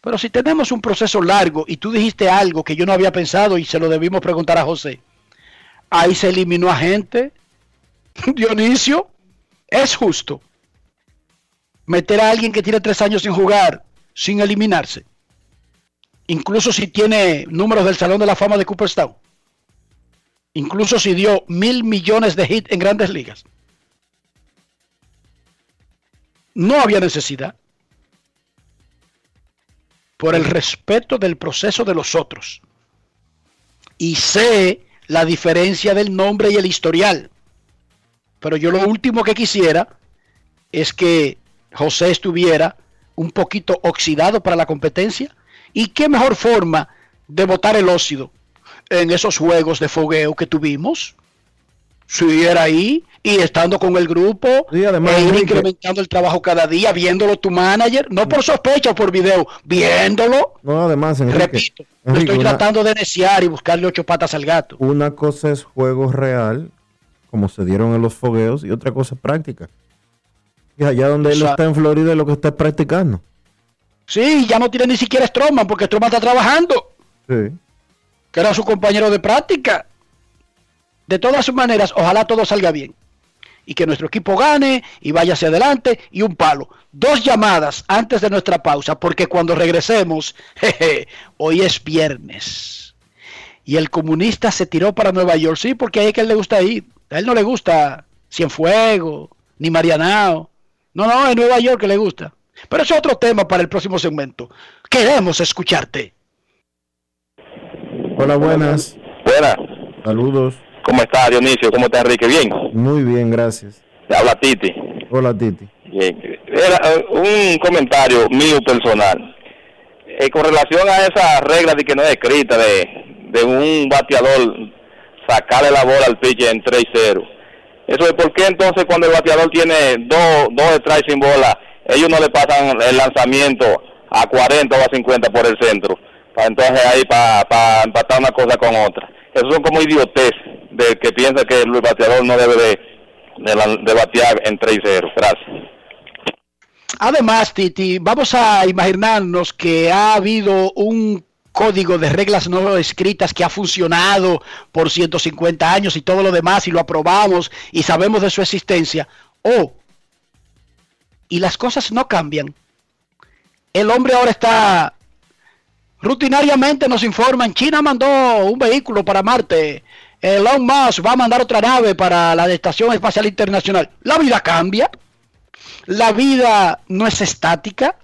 Speaker 4: Pero si tenemos un proceso largo y tú dijiste algo que yo no había pensado y se lo debimos preguntar a José, ahí se eliminó a gente. Dionisio, es justo meter a alguien que tiene tres años sin jugar sin eliminarse. Incluso si tiene números del Salón de la Fama de Cooperstown. Incluso si dio mil millones de hits en grandes ligas. No había necesidad. Por el respeto del proceso de los otros. Y sé la diferencia del nombre y el historial. Pero yo lo último que quisiera es que José estuviera un poquito oxidado para la competencia. ¿Y qué mejor forma de botar el óxido en esos juegos de fogueo que tuvimos? Si era ahí y estando con el grupo,
Speaker 3: además,
Speaker 4: e ir incrementando el trabajo cada día, viéndolo tu manager, no por sospecha o por video, viéndolo.
Speaker 3: No, además, Enrique,
Speaker 4: Repito,
Speaker 3: Enrique,
Speaker 4: estoy
Speaker 3: una-
Speaker 4: tratando de neciar y buscarle ocho patas al gato.
Speaker 3: Una cosa es juego real, como se dieron en los fogueos, y otra cosa es práctica. Y allá donde él está en Florida, lo que está es practicando.
Speaker 4: Sí, ya no tiene ni siquiera Stroman porque Stroman está trabajando.
Speaker 3: Sí.
Speaker 4: que era su compañero de práctica. De todas maneras, ojalá todo salga bien. Y que nuestro equipo gane y vaya hacia adelante y un palo. Dos llamadas antes de nuestra pausa, porque cuando regresemos, jeje, hoy es viernes. Y el comunista se tiró para Nueva York, sí, porque ahí es que a él le gusta ir. A él no le gusta Cienfuegos, ni Marianao. No, no, es Nueva York que le gusta. Pero eso es otro tema para el próximo segmento. Queremos escucharte.
Speaker 3: Hola, buenas.
Speaker 29: Buenas.
Speaker 3: Saludos.
Speaker 29: ¿Cómo está Dionisio? ¿Cómo está Enrique? Bien.
Speaker 3: Muy bien, gracias.
Speaker 29: Le habla Titi.
Speaker 3: Hola, Titi.
Speaker 29: Bien. Era eh, un comentario mío personal. Eh, con relación a esa regla de que no es escrita de, de un bateador sacarle la bola al pitcher en 3-0. Eso es por qué entonces cuando el bateador tiene dos, dos strikes sin bola, ellos no le pasan el lanzamiento a 40 o a 50 por el centro. Para entonces ahí para empatar una cosa con otra. Eso son como idiotez de que piensa que el bateador no debe de batear en 3-0. Gracias.
Speaker 4: Además, Titi, vamos a imaginarnos que ha habido un código de reglas no escritas que ha funcionado por 150 años y todo lo demás y lo aprobamos y sabemos de su existencia. O, y las cosas no cambian. El hombre ahora está rutinariamente nos informan, China mandó un vehículo para Marte, Elon Musk va a mandar otra nave para la Estación Espacial Internacional. La vida cambia. La vida no es estática.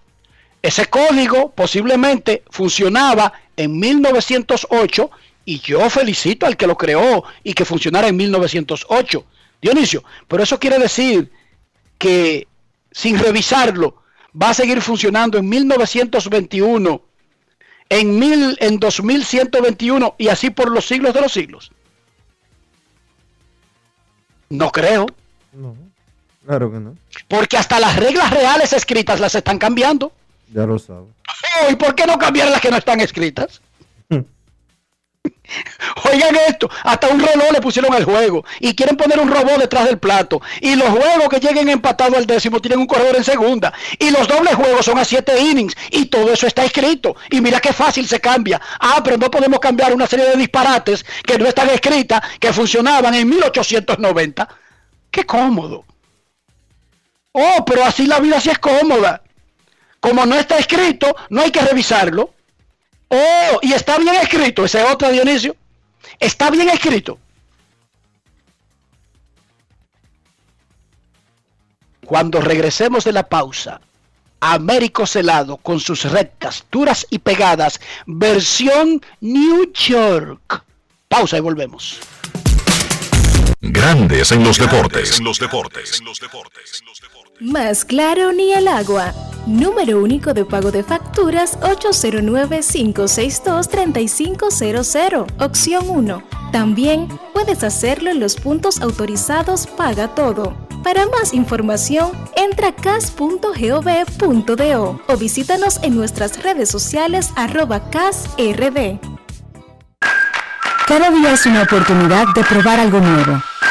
Speaker 4: Ese código posiblemente funcionaba en 1908 y yo felicito al que lo creó y que funcionara en 1908. Dionisio, pero eso quiere decir que sin revisarlo va a seguir funcionando en 1921, en, mil, en 2121 y así por los siglos de los siglos. No creo.
Speaker 3: Claro que no.
Speaker 4: Porque hasta las reglas reales escritas las están cambiando.
Speaker 3: Ya lo sabes.
Speaker 4: Oh, ¿Y por qué no cambiar las que no están escritas? Oigan esto, hasta un reloj le pusieron al juego y quieren poner un robot detrás del plato. Y los juegos que lleguen empatados al décimo tienen un corredor en segunda. Y los dobles juegos son a siete innings. Y todo eso está escrito. Y mira qué fácil se cambia. Ah, pero no podemos cambiar una serie de disparates que no están escritas, que funcionaban en 1890. Qué cómodo. Oh, pero así la vida sí es cómoda. Como no está escrito, no hay que revisarlo. Oh, y está bien escrito, ese otro Dionisio. Está bien escrito. Cuando regresemos de la pausa, Américo Celado con sus rectas duras y pegadas, versión New York. Pausa y volvemos.
Speaker 1: Grandes en los deportes. En los deportes.
Speaker 30: Más claro ni el agua. Número único de pago de facturas 809-562-3500, opción 1. También puedes hacerlo en los puntos autorizados Paga Todo. Para más información, entra cas.gov.do o visítanos en nuestras redes sociales arroba casrd.
Speaker 24: Cada día es una oportunidad de probar algo nuevo.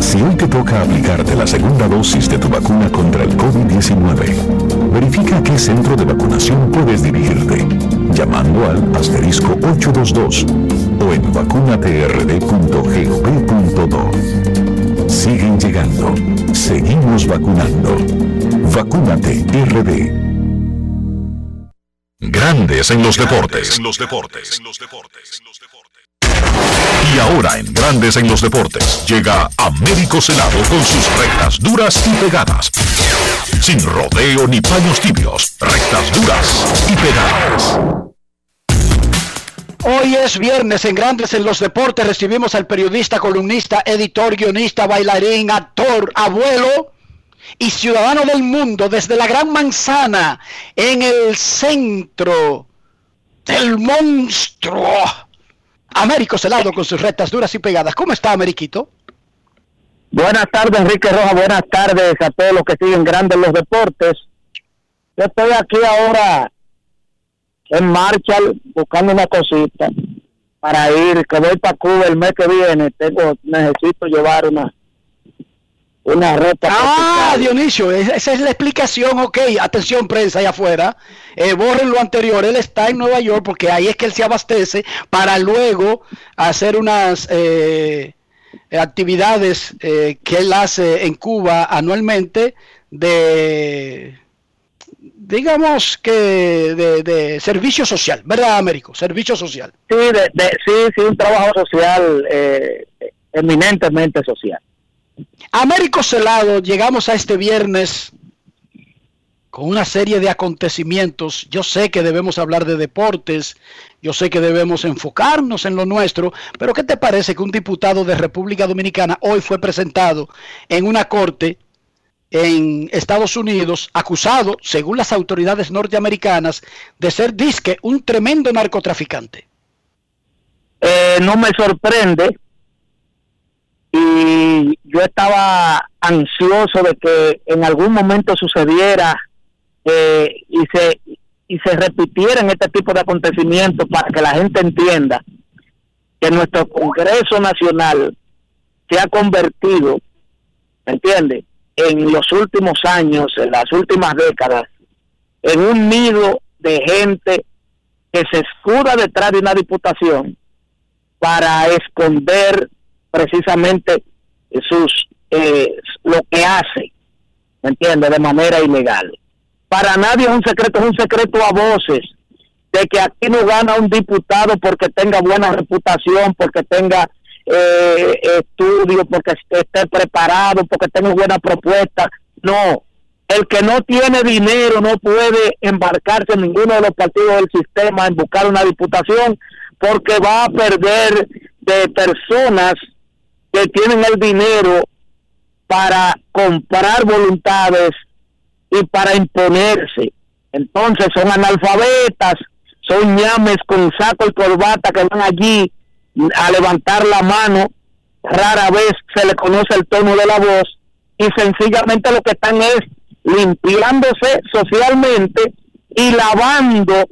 Speaker 1: Si hoy te toca aplicarte la segunda dosis de tu vacuna contra el COVID-19, verifica a qué centro de vacunación puedes dirigirte, llamando al asterisco 822 o en vacunatrd.gov.do. Siguen llegando, seguimos vacunando. Vacúnate RD. Grandes en los deportes. En los deportes. Y ahora en Grandes en los Deportes llega Américo Celado con sus rectas duras y pegadas. Sin rodeo ni paños tibios, rectas duras y pegadas.
Speaker 4: Hoy es viernes en Grandes en los Deportes. Recibimos al periodista, columnista, editor, guionista, bailarín, actor, abuelo y ciudadano del mundo desde la Gran Manzana en el centro del monstruo. Américo Celado con sus rectas duras y pegadas. ¿Cómo está, Ameriquito?
Speaker 31: Buenas tardes, Enrique Roja. Buenas tardes a todos los que siguen grandes los deportes. Yo estoy aquí ahora en marcha buscando una cosita para ir, que voy para Cuba el mes que viene. Tengo, necesito llevar una una reta.
Speaker 4: Ah, Dionisio, esa es la explicación. Ok, atención, prensa allá afuera. Eh, borren lo anterior. Él está en Nueva York porque ahí es que él se abastece para luego hacer unas eh, actividades eh, que él hace en Cuba anualmente de digamos que de, de, servicio social, ¿verdad, Américo? Servicio social.
Speaker 31: Sí, de, de, sí, sí, un trabajo social eh, eminentemente social.
Speaker 4: Américo Celado, llegamos a este viernes con una serie de acontecimientos. Yo sé que debemos hablar de deportes, yo sé que debemos enfocarnos en lo nuestro, pero ¿qué te parece que un diputado de República Dominicana hoy fue presentado en una corte en Estados Unidos acusado, según las autoridades norteamericanas, de ser disque un tremendo narcotraficante?
Speaker 31: Eh, no me sorprende y yo estaba ansioso de que en algún momento sucediera eh, y se y se repitieran este tipo de acontecimientos para que la gente entienda que nuestro Congreso Nacional se ha convertido, ¿me entiende? En los últimos años, en las últimas décadas, en un nido de gente que se escuda detrás de una diputación para esconder precisamente sus eh, lo que hace, ¿me? De manera ilegal. Para nadie es un secreto, es un secreto a voces de que aquí no gana un diputado porque tenga buena reputación, porque tenga eh, estudio, porque esté preparado, porque tenga buena propuesta. No, el que no tiene dinero no puede embarcarse en ninguno de los partidos del sistema en buscar una diputación porque va a perder de personas que tienen el dinero para comprar voluntades y para imponerse. Entonces son analfabetas, son ñames con saco y corbata que van allí a levantar la mano, rara vez se le conoce el tono de la voz y sencillamente lo que están es limpiándose socialmente y lavando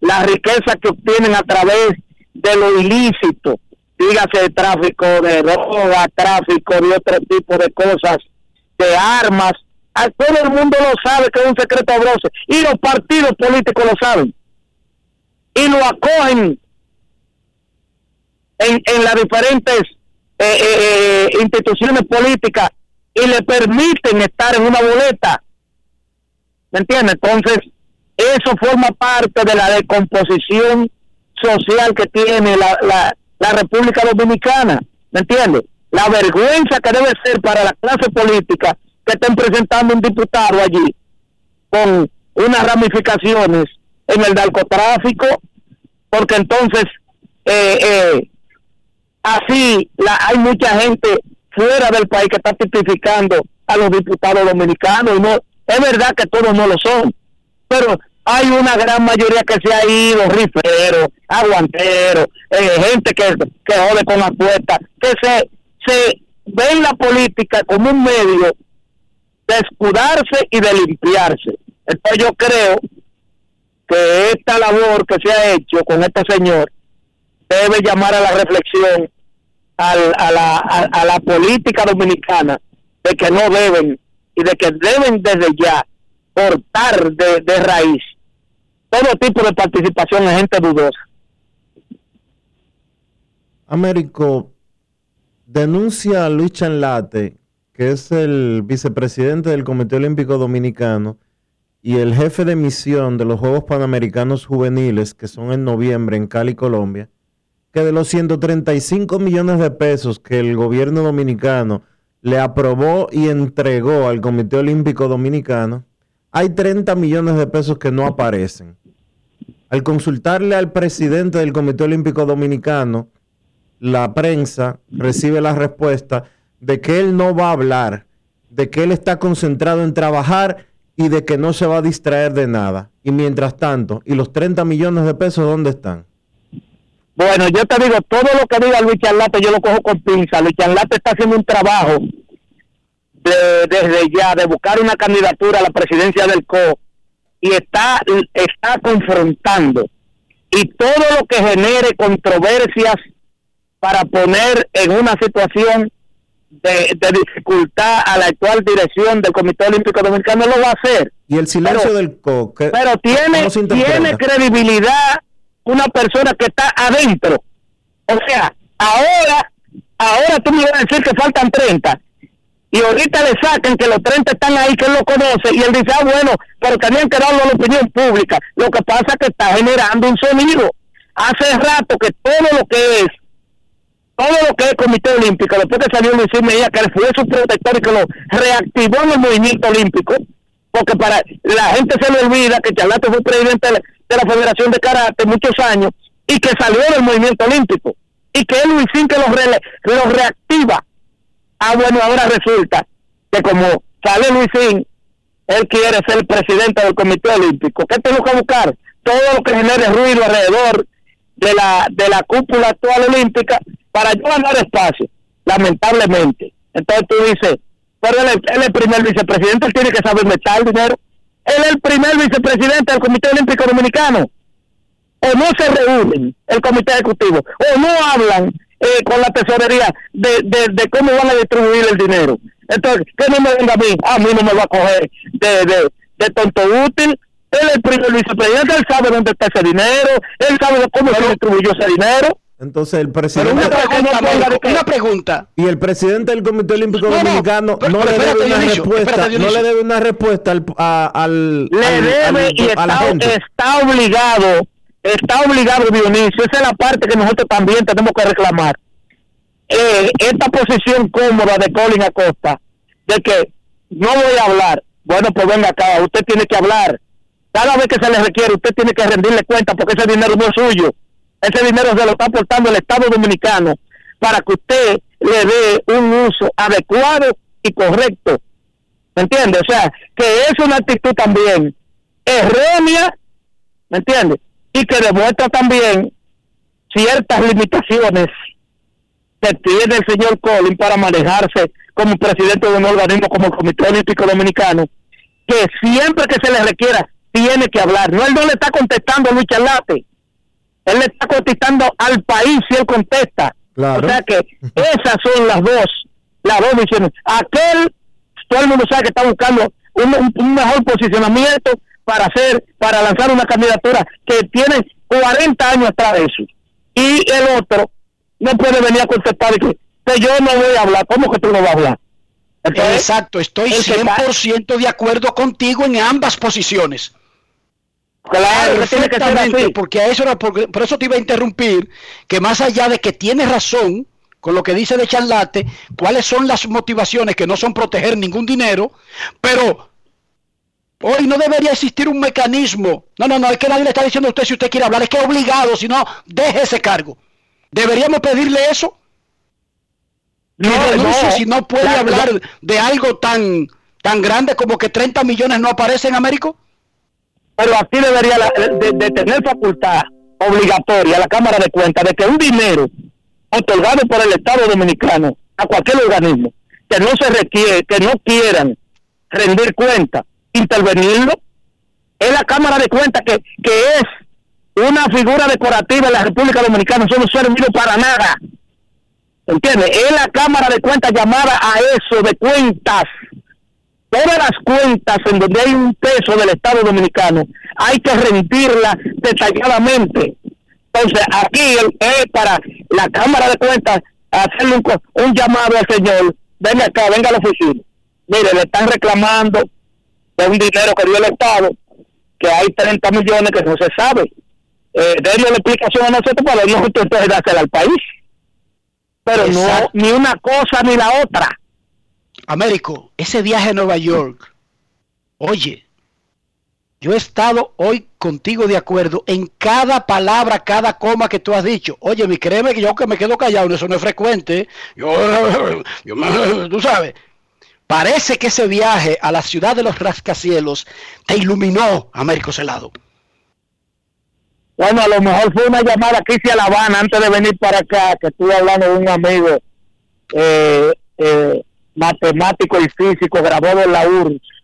Speaker 31: la riqueza que obtienen a través de lo ilícito, dígase tráfico de droga, tráfico de otro tipo de cosas, de armas. A todo el mundo lo sabe que es un secreto abroso y los partidos políticos lo saben y lo acogen en, en las diferentes eh, eh, eh, instituciones políticas y le permiten estar en una boleta. ¿Me entiendes? Entonces, eso forma parte de la decomposición social que tiene la, la, la República Dominicana. ¿Me entiendes? La vergüenza que debe ser para la clase política que estén presentando un diputado allí con unas ramificaciones en el narcotráfico, porque entonces eh, eh, así la, hay mucha gente fuera del país que está tipificando a los diputados dominicanos y no es verdad que todos no lo son pero hay una gran mayoría que se ha ido riferos aguanteros eh, gente que, que jode con apuestas que se se ve en la política como un medio de escudarse y de limpiarse. Entonces yo creo que esta labor que se ha hecho con este señor debe llamar a la reflexión a, la, la política dominicana de que no deben y de que deben desde ya cortar de raíz todo tipo de participación en gente dudosa.
Speaker 3: Américo denuncia a Luis Chanlate, que es el vicepresidente del Comité Olímpico Dominicano y el jefe de misión de los Juegos Panamericanos Juveniles, que son en noviembre en Cali, Colombia, que de los 135 millones de pesos que el gobierno dominicano le aprobó y entregó al Comité Olímpico Dominicano, hay 30 millones de pesos que no aparecen. Al consultarle al presidente del Comité Olímpico Dominicano, la prensa recibe la respuesta de que él no va a hablar, de que él está concentrado en trabajar y de que no se va a distraer de nada. Y mientras tanto, ¿y los 30 millones de pesos dónde están?
Speaker 31: Bueno, yo te digo, todo lo que diga Luis Charlate yo lo cojo con pinza. Luis Charlate está haciendo un trabajo de, desde ya de buscar una candidatura a la presidencia del CO y está, está confrontando. Y todo lo que genere controversias para poner en una situación de, dificultad a la actual dirección del Comité Olímpico Dominicano lo va a hacer.
Speaker 3: Y el silencio del CO.
Speaker 31: Pero tiene, tiene credibilidad una persona que está adentro. O sea, ahora, ahora tú me vas a decir que faltan 30 y ahorita le sacan que los 30 están ahí, que él lo conoce, y él dice, ah, bueno, pero tenían que darlo la opinión pública. Lo que pasa es que está generando un sonido. Hace rato que todo lo que es, todo lo que es Comité Olímpico, después que salió Luis Mejía, que fue su protector y que lo reactivó en el movimiento olímpico, porque para la gente se le olvida que Charlate fue presidente de la Federación de Karate muchos años y que salió del movimiento olímpico y que es Luisín que lo, reactiva. Ah, bueno, ahora resulta que como sale Luisín, él quiere ser presidente del Comité Olímpico. ¿Qué tengo que buscar? Todo lo que genere ruido alrededor de la, de la cúpula actual olímpica para yo ganar espacio, lamentablemente. Entonces tú dices, pero él, es el primer vicepresidente, él tiene que saber meter dinero. Él es el primer vicepresidente del Comité Olímpico Dominicano. O no se reúnen el Comité Ejecutivo, o no hablan eh, con la tesorería de, de, cómo van a distribuir el dinero. Entonces, que no me venga a mí, a mí no me va a coger de, de, de tonto útil. Él es el primer vicepresidente, él sabe dónde está ese dinero, él sabe cómo se distribuyó ese dinero.
Speaker 3: Entonces el presidente...
Speaker 4: una, pregunta,
Speaker 3: Y el presidente del Comité Olímpico Dominicano no, le debe una respuesta, no le debe una respuesta al... al
Speaker 31: le debe y está, está obligado, está obligado Dionisio, esa es la parte que nosotros también tenemos que reclamar. Eh, esta posición cómoda de Colin Acosta, de que no voy a hablar, bueno pues venga acá, usted tiene que hablar. Cada vez que se le requiere, usted tiene que rendirle cuenta porque ese dinero no es suyo Ese dinero se lo está aportando el Estado Dominicano para que usted le dé un uso adecuado y correcto. ¿Me entiende? O sea, que es una actitud también errónea, ¿me entiende? Y que demuestra también ciertas limitaciones que tiene el señor Collins para manejarse como presidente de un organismo como el Comité Olímpico Dominicano, que siempre que se le requiera tiene que hablar. No, él no le está contestando a Luis Charlate, él le está contestando al país si él contesta. O sea que esas son las dos, las dos misiones. Aquel, todo el mundo sabe que está buscando un, un mejor posicionamiento para hacer, para lanzar una candidatura que tiene 40 años atrás de eso. Y el otro no puede venir a contestar y que, que yo no voy a hablar. ¿Cómo que tú no vas a hablar?
Speaker 4: Exacto, estoy 100% de acuerdo contigo en ambas posiciones.
Speaker 31: Claro,
Speaker 4: porque a eso era por, por, eso te iba a interrumpir, que más allá de que tienes razón con lo que dice de Charlate, cuáles son las motivaciones que no son proteger ningún dinero, pero hoy no debería existir un mecanismo. No, no, no, es que nadie le está diciendo a usted si usted quiere hablar, es que es obligado, si no, deje ese cargo. ¿Deberíamos pedirle eso? No, no, si no puede hablar de algo tan, tan grande como que 30 millones no aparecen en América.
Speaker 31: Pero aquí debería de, tener facultad obligatoria la Cámara de Cuentas de que un dinero otorgado por el Estado Dominicano a cualquier organismo que no se requiere, que no quieran rendir cuenta, intervenirlo, es la Cámara de Cuentas que, que es una figura decorativa en la República Dominicana, eso no sirve para nada. ¿Entiendes? Es la Cámara de Cuentas llamada a eso, de cuentas. Todas las cuentas en donde hay un peso del Estado Dominicano, hay que rendirla detalladamente. Entonces, aquí es para la Cámara de Cuentas hacerle un, llamado al señor, venga acá, venga a la oficina. Mire, le están reclamando de un dinero que dio el Estado, que hay 30 millones que no se sabe. Eh, denle la explicación a nosotros para no entonces dársela al país pero no ni una cosa ni la otra.
Speaker 4: Américo, ese viaje a Nueva York, oye, yo he estado hoy contigo de acuerdo en cada palabra, cada coma que tú has dicho. Oye, mi créeme que yo que me quedo callado, eso no es frecuente. Yo, yo tú sabes. Parece que ese viaje a la ciudad de los rascacielos te iluminó, Américo Celado.
Speaker 31: Bueno, a lo mejor fue una llamada que hice a La Habana antes de venir para acá, que estuve hablando de un amigo eh, eh, matemático y físico grabado en la URSS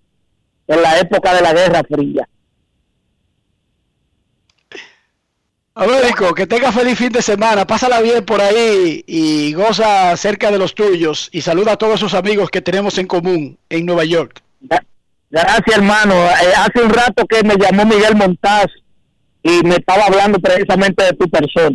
Speaker 31: en la época de la Guerra Fría.
Speaker 4: Américo, que tenga feliz fin de semana, pásala bien por ahí y goza cerca de los tuyos y saluda a todos esos amigos que tenemos en común en Nueva York.
Speaker 31: Gracias hermano, eh, hace un rato que me llamó Miguel Montaz y me estaba hablando precisamente de tu persona.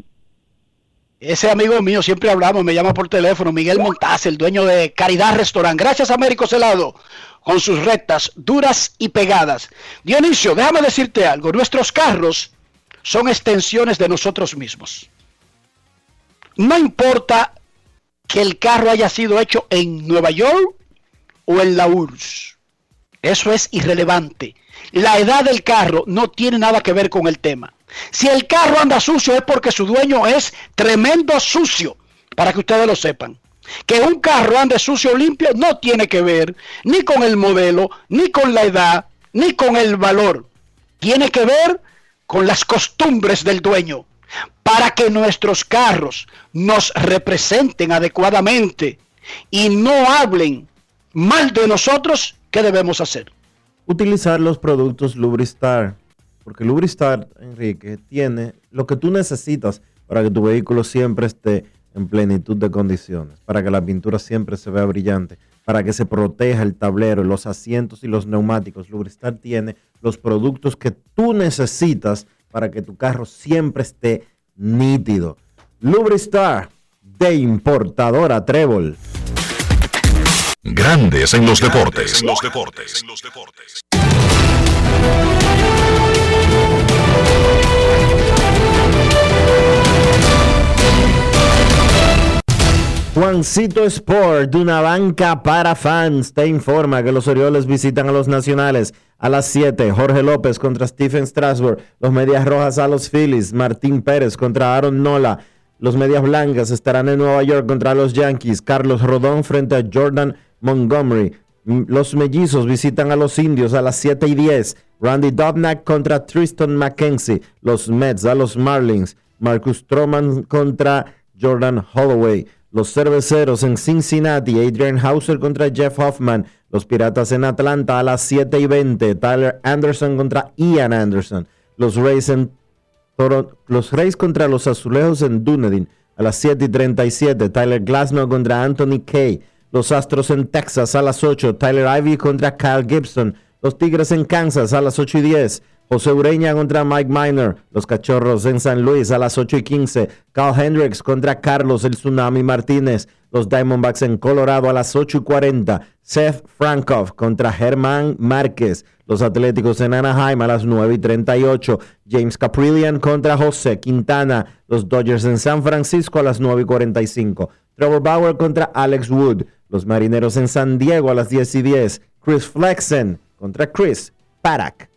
Speaker 4: Ese amigo mío, siempre hablamos, me llama por teléfono, Miguel Montaz, el dueño de Caridad Restaurant. Gracias, Américo Celado, con sus rectas duras y pegadas. Dionisio, déjame decirte algo, nuestros carros son extensiones de nosotros mismos. No importa que el carro haya sido hecho en Nueva York o en la URSS. Eso es irrelevante. La edad del carro no tiene nada que ver con el tema. Si el carro anda sucio es porque su dueño es tremendo sucio, para que ustedes lo sepan. Que un carro ande sucio o limpio no tiene que ver ni con el modelo, ni con la edad, ni con el valor. Tiene que ver con las costumbres del dueño. Para que nuestros carros nos representen adecuadamente y no hablen mal de nosotros, ¿qué debemos hacer?
Speaker 3: utilizar los productos Lubristar. Porque Lubristar, Enrique, tiene lo que tú necesitas para que tu vehículo siempre esté en plenitud de condiciones, para que la pintura siempre se vea brillante, para que se proteja el tablero, los asientos y los neumáticos. Lubristar tiene los productos que tú necesitas para que tu carro siempre esté nítido. Lubristar de importadora Trébol.
Speaker 1: Grandes en los deportes.
Speaker 22: los deportes. los deportes.
Speaker 3: Juancito Sport, de una banca para fans, te informa que los Orioles visitan a los Nacionales a las 7. Jorge López contra Stephen Strasburg. Los Medias Rojas a los Phillies. Martín Pérez contra Aaron Nola. Los Medias Blancas estarán en Nueva York contra los Yankees. Carlos Rodón frente a Jordan Montgomery. Los Mellizos visitan a los Indios a las 7 y 10. Randy Dobnak contra Tristan McKenzie. Los Mets a los Marlins. Marcus Stroman contra Jordan Holloway. Los Cerveceros en Cincinnati, Adrian Hauser contra Jeff Hoffman. Los Piratas en Atlanta a las 7 y 20. Tyler Anderson contra Ian Anderson. Los Rays, en los Rays contra los Azulejos en Dunedin a las 7 y 37. Tyler Glasnow contra Anthony Kay. Los Astros en Texas a las 8. Tyler Ivy contra Kyle Gibson. Los Tigres en Kansas a las 8 y 10. José Ureña contra Mike Miner. Los Cachorros en San Luis a las 8 y 15. Carl Hendricks contra Carlos el Tsunami Martínez. Los Diamondbacks en Colorado a las 8 y 40. Seth Frankoff contra Germán Márquez. Los Atléticos en Anaheim a las 9 y 38. James Caprillian contra José Quintana. Los Dodgers en San Francisco a las 9 y 45. Trevor Bauer contra Alex Wood. Los Marineros en San Diego a las 10 y 10. Chris Flexen contra Chris Parak.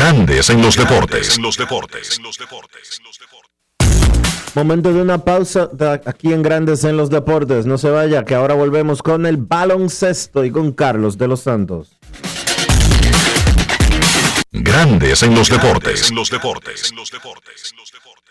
Speaker 1: Grandes en los deportes. En los deportes.
Speaker 3: Momento de una pausa aquí en Grandes en los deportes. No se vaya, que ahora volvemos con el baloncesto y con Carlos de los Santos.
Speaker 1: Grandes en los deportes. En los deportes.
Speaker 32: En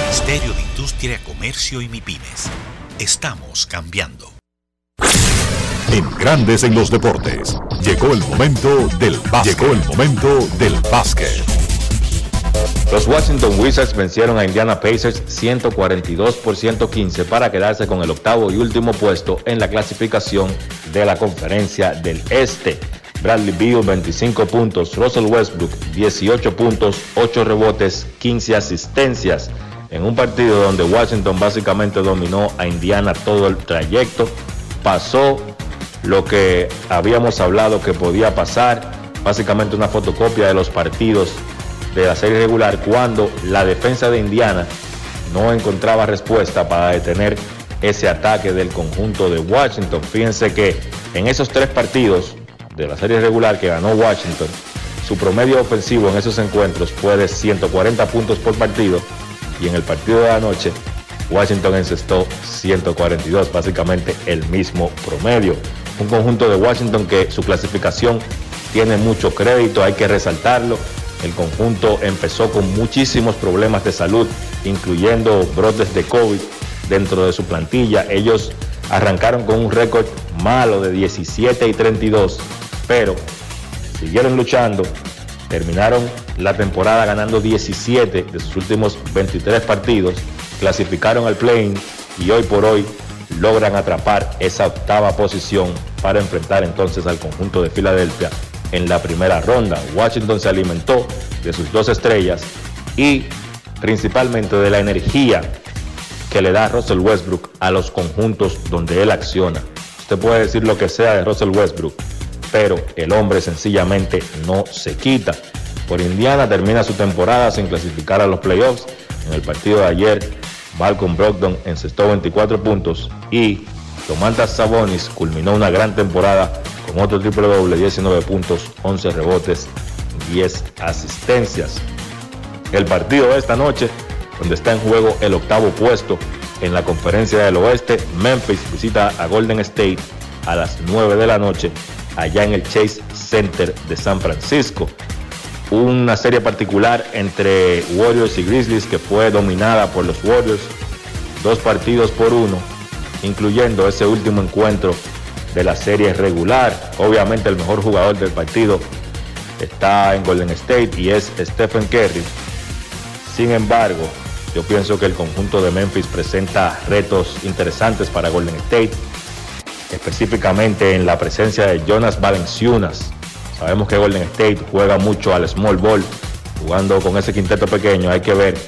Speaker 22: Ministerio de Industria, Comercio y MIPIMES. Estamos cambiando.
Speaker 1: En Grandes en los Deportes. Llegó el momento del básquet. Llegó el momento del básquet.
Speaker 33: Los Washington Wizards vencieron a Indiana Pacers 142 por 115 para quedarse con el octavo y último puesto en la clasificación de la conferencia del Este. Bradley Beal 25 puntos, Russell Westbrook 18 puntos, 8 rebotes, 15 asistencias en un partido donde Washington básicamente dominó a Indiana todo el trayecto. Pasó lo que habíamos hablado que podía pasar, básicamente una fotocopia de los partidos de la serie regular cuando la defensa de Indiana no encontraba respuesta para detener ese ataque del conjunto de Washington. Fíjense que en esos tres partidos de la serie regular que ganó Washington, su promedio ofensivo en esos encuentros fue de 140 puntos por partido y en el partido de anoche Washington encestó 142, básicamente el mismo promedio. Un conjunto de Washington que su clasificación tiene mucho crédito, hay que resaltarlo. El conjunto empezó con muchísimos problemas de salud, incluyendo brotes de COVID dentro de su plantilla. Ellos arrancaron con un récord malo de 17 y 32, pero siguieron luchando, terminaron la temporada ganando 17 de sus últimos 23 partidos, clasificaron al play y hoy por hoy logran atrapar esa octava posición para enfrentar entonces al conjunto de Filadelfia en la primera ronda. Washington se alimentó de sus dos estrellas y principalmente de la energía que le da Russell Westbrook a los conjuntos donde él acciona. Usted puede decir lo que sea de Russell Westbrook, pero el hombre sencillamente no se quita. Por Indiana termina su temporada sin clasificar a los playoffs. En el partido de ayer, Malcolm Brogdon encestó 24 puntos y Domantas Sabonis culminó una gran temporada con otro triple doble, 19 puntos, 11 rebotes, 10 asistencias. El partido de esta noche, donde está en juego el octavo puesto en la conferencia del oeste, Memphis visita a Golden State a las 9 de la noche allá en el Chase Center de San Francisco. Una serie particular entre Warriors y Grizzlies que fue dominada por los Warriors, dos partidos por uno, incluyendo ese último encuentro de la serie regular. Obviamente el mejor jugador del partido está en Golden State y es Stephen Curry. Sin embargo, yo pienso que el conjunto de Memphis presenta retos interesantes para Golden State, específicamente en la presencia de Jonas Valenciunas. Sabemos que Golden State juega mucho al small ball, jugando con ese quinteto pequeño. Hay que ver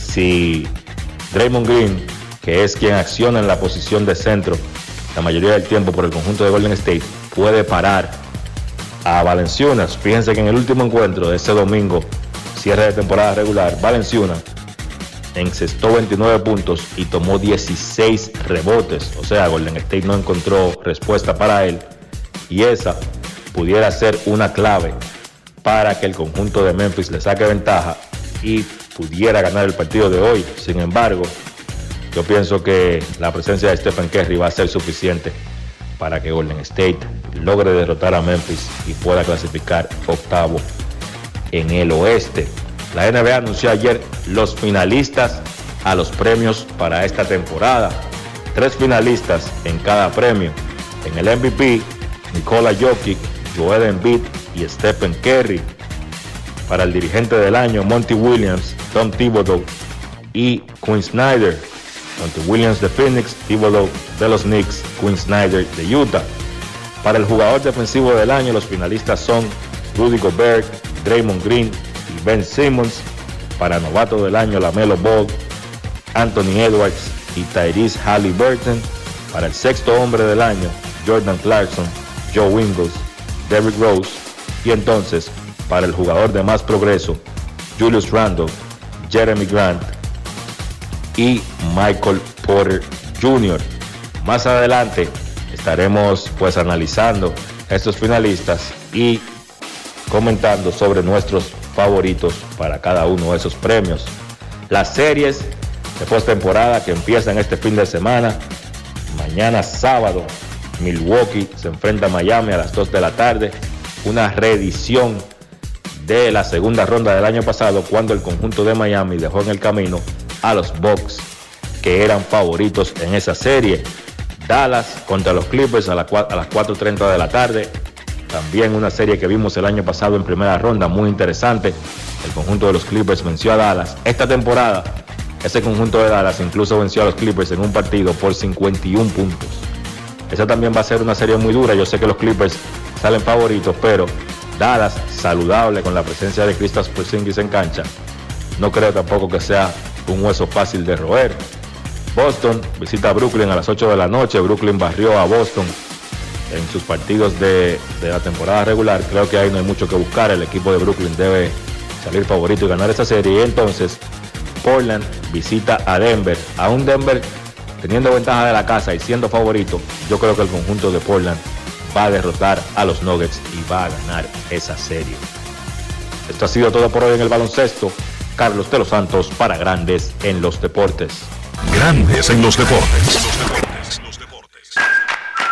Speaker 33: si Draymond Green, que es quien acciona en la posición de centro la mayoría del tiempo por el conjunto de Golden State, puede parar a Valenciunas. Fíjense que en el último encuentro de ese domingo, cierre de temporada regular, Valenciunas encestó 29 puntos y tomó 16 rebotes. O sea, Golden State no encontró respuesta para él. Y esa pudiera ser una clave para que el conjunto de Memphis le saque ventaja y pudiera ganar el partido de hoy. Sin embargo, yo pienso que la presencia de Stephen Curry va a ser suficiente para que Golden State logre derrotar a Memphis y pueda clasificar octavo en el oeste. La NBA anunció ayer los finalistas a los premios para esta temporada. Tres finalistas en cada premio. En el MVP, Nikola Jokic, Joel Embiid y Stephen Curry. Para el dirigente del año, Monty Williams, Tom Thibodeau y Quinn Snyder. Monty Williams de Phoenix, Thibodeau de los Knicks, Quinn Snyder de Utah. Para el jugador defensivo del año, los finalistas son Rudy Gobert, Draymond Green Ben Simmons. Para novato del año, Lamelo Ball, Anthony Edwards y Tyrese Halliburton. Para el sexto hombre del año, Jordan Clarkson, Joe Ingles, Derrick Rose. Y entonces, para el jugador de más progreso, Julius Randle, Jeremy Grant y Michael Porter Jr. Más adelante estaremos pues analizando estos finalistas y comentando sobre nuestros favoritos para cada uno de esos premios. Las series de postemporada que empiezan este fin de semana. Mañana sábado, Milwaukee se enfrenta a Miami a las 2 de la tarde. Una reedición de la segunda ronda del año pasado cuando el conjunto de Miami dejó en el camino a los Bucks que eran favoritos en esa serie. Dallas contra los Clippers a, las 4.30 de la tarde. También una serie que vimos el año pasado en primera ronda, muy interesante. El conjunto de los Clippers venció a Dallas. Esta temporada, ese conjunto de Dallas incluso venció a los Clippers en un partido por 51 puntos. Esa también va a ser una serie muy dura. Yo sé que los Clippers salen favoritos, pero Dallas saludable con la presencia de Kristaps Porzingis en cancha. No creo tampoco que sea un hueso fácil de roer. Boston visita a Brooklyn a las 8 de la noche. Brooklyn barrió a Boston en sus partidos de, la temporada regular. Creo que ahí no hay mucho que buscar. El equipo de Brooklyn debe salir favorito y ganar esa serie. Y entonces Portland visita a Denver. A un Denver teniendo ventaja de la casa y siendo favorito, yo creo que el conjunto de Portland va a derrotar a los Nuggets y va a ganar esa serie. Esto ha sido todo por hoy en el baloncesto. Carlos de los Santos para Grandes en los Deportes.
Speaker 1: Grandes en los deportes.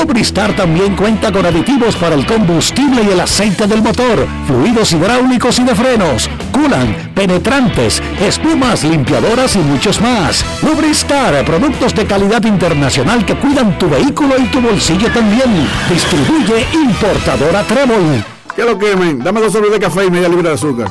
Speaker 34: Lubristar también cuenta con aditivos para el combustible y el aceite del motor fluidos hidráulicos y de frenos, culan, penetrantes, espumas, limpiadoras y muchos más. Lubristar, productos de calidad internacional que cuidan tu vehículo y tu bolsillo también. Distribuye importadora Trébol.
Speaker 35: ¿Qué lo quemen? Dame dos sobres de café y media libra de azúcar.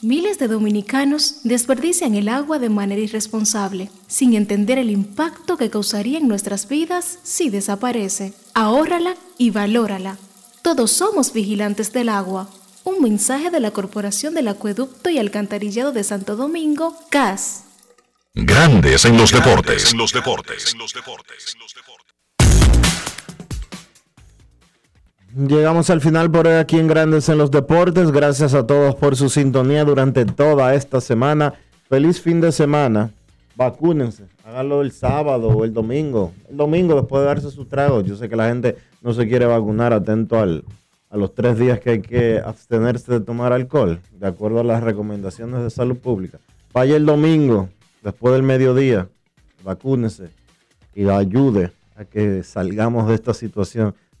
Speaker 30: Miles de dominicanos desperdician el agua de manera irresponsable, sin entender el impacto que causaría en nuestras vidas si desaparece. Ahórrala y valórala. Todos somos vigilantes del agua. Un mensaje de la Corporación del Acueducto y Alcantarillado de Santo Domingo, CAS.
Speaker 1: Grandes en los deportes.
Speaker 36: los deportes.
Speaker 3: Llegamos al final por hoy aquí en Grandes en los Deportes. Gracias a todos por su sintonía durante toda esta semana. Feliz fin de semana. Vacúnense. Háganlo el sábado o el domingo. El domingo después de darse su trago. Yo sé que la gente no se quiere vacunar atento al, a los tres días que hay que abstenerse de tomar alcohol, de acuerdo a las recomendaciones de salud pública. Vaya el domingo, después del mediodía, vacúnese y ayude a que salgamos de esta situación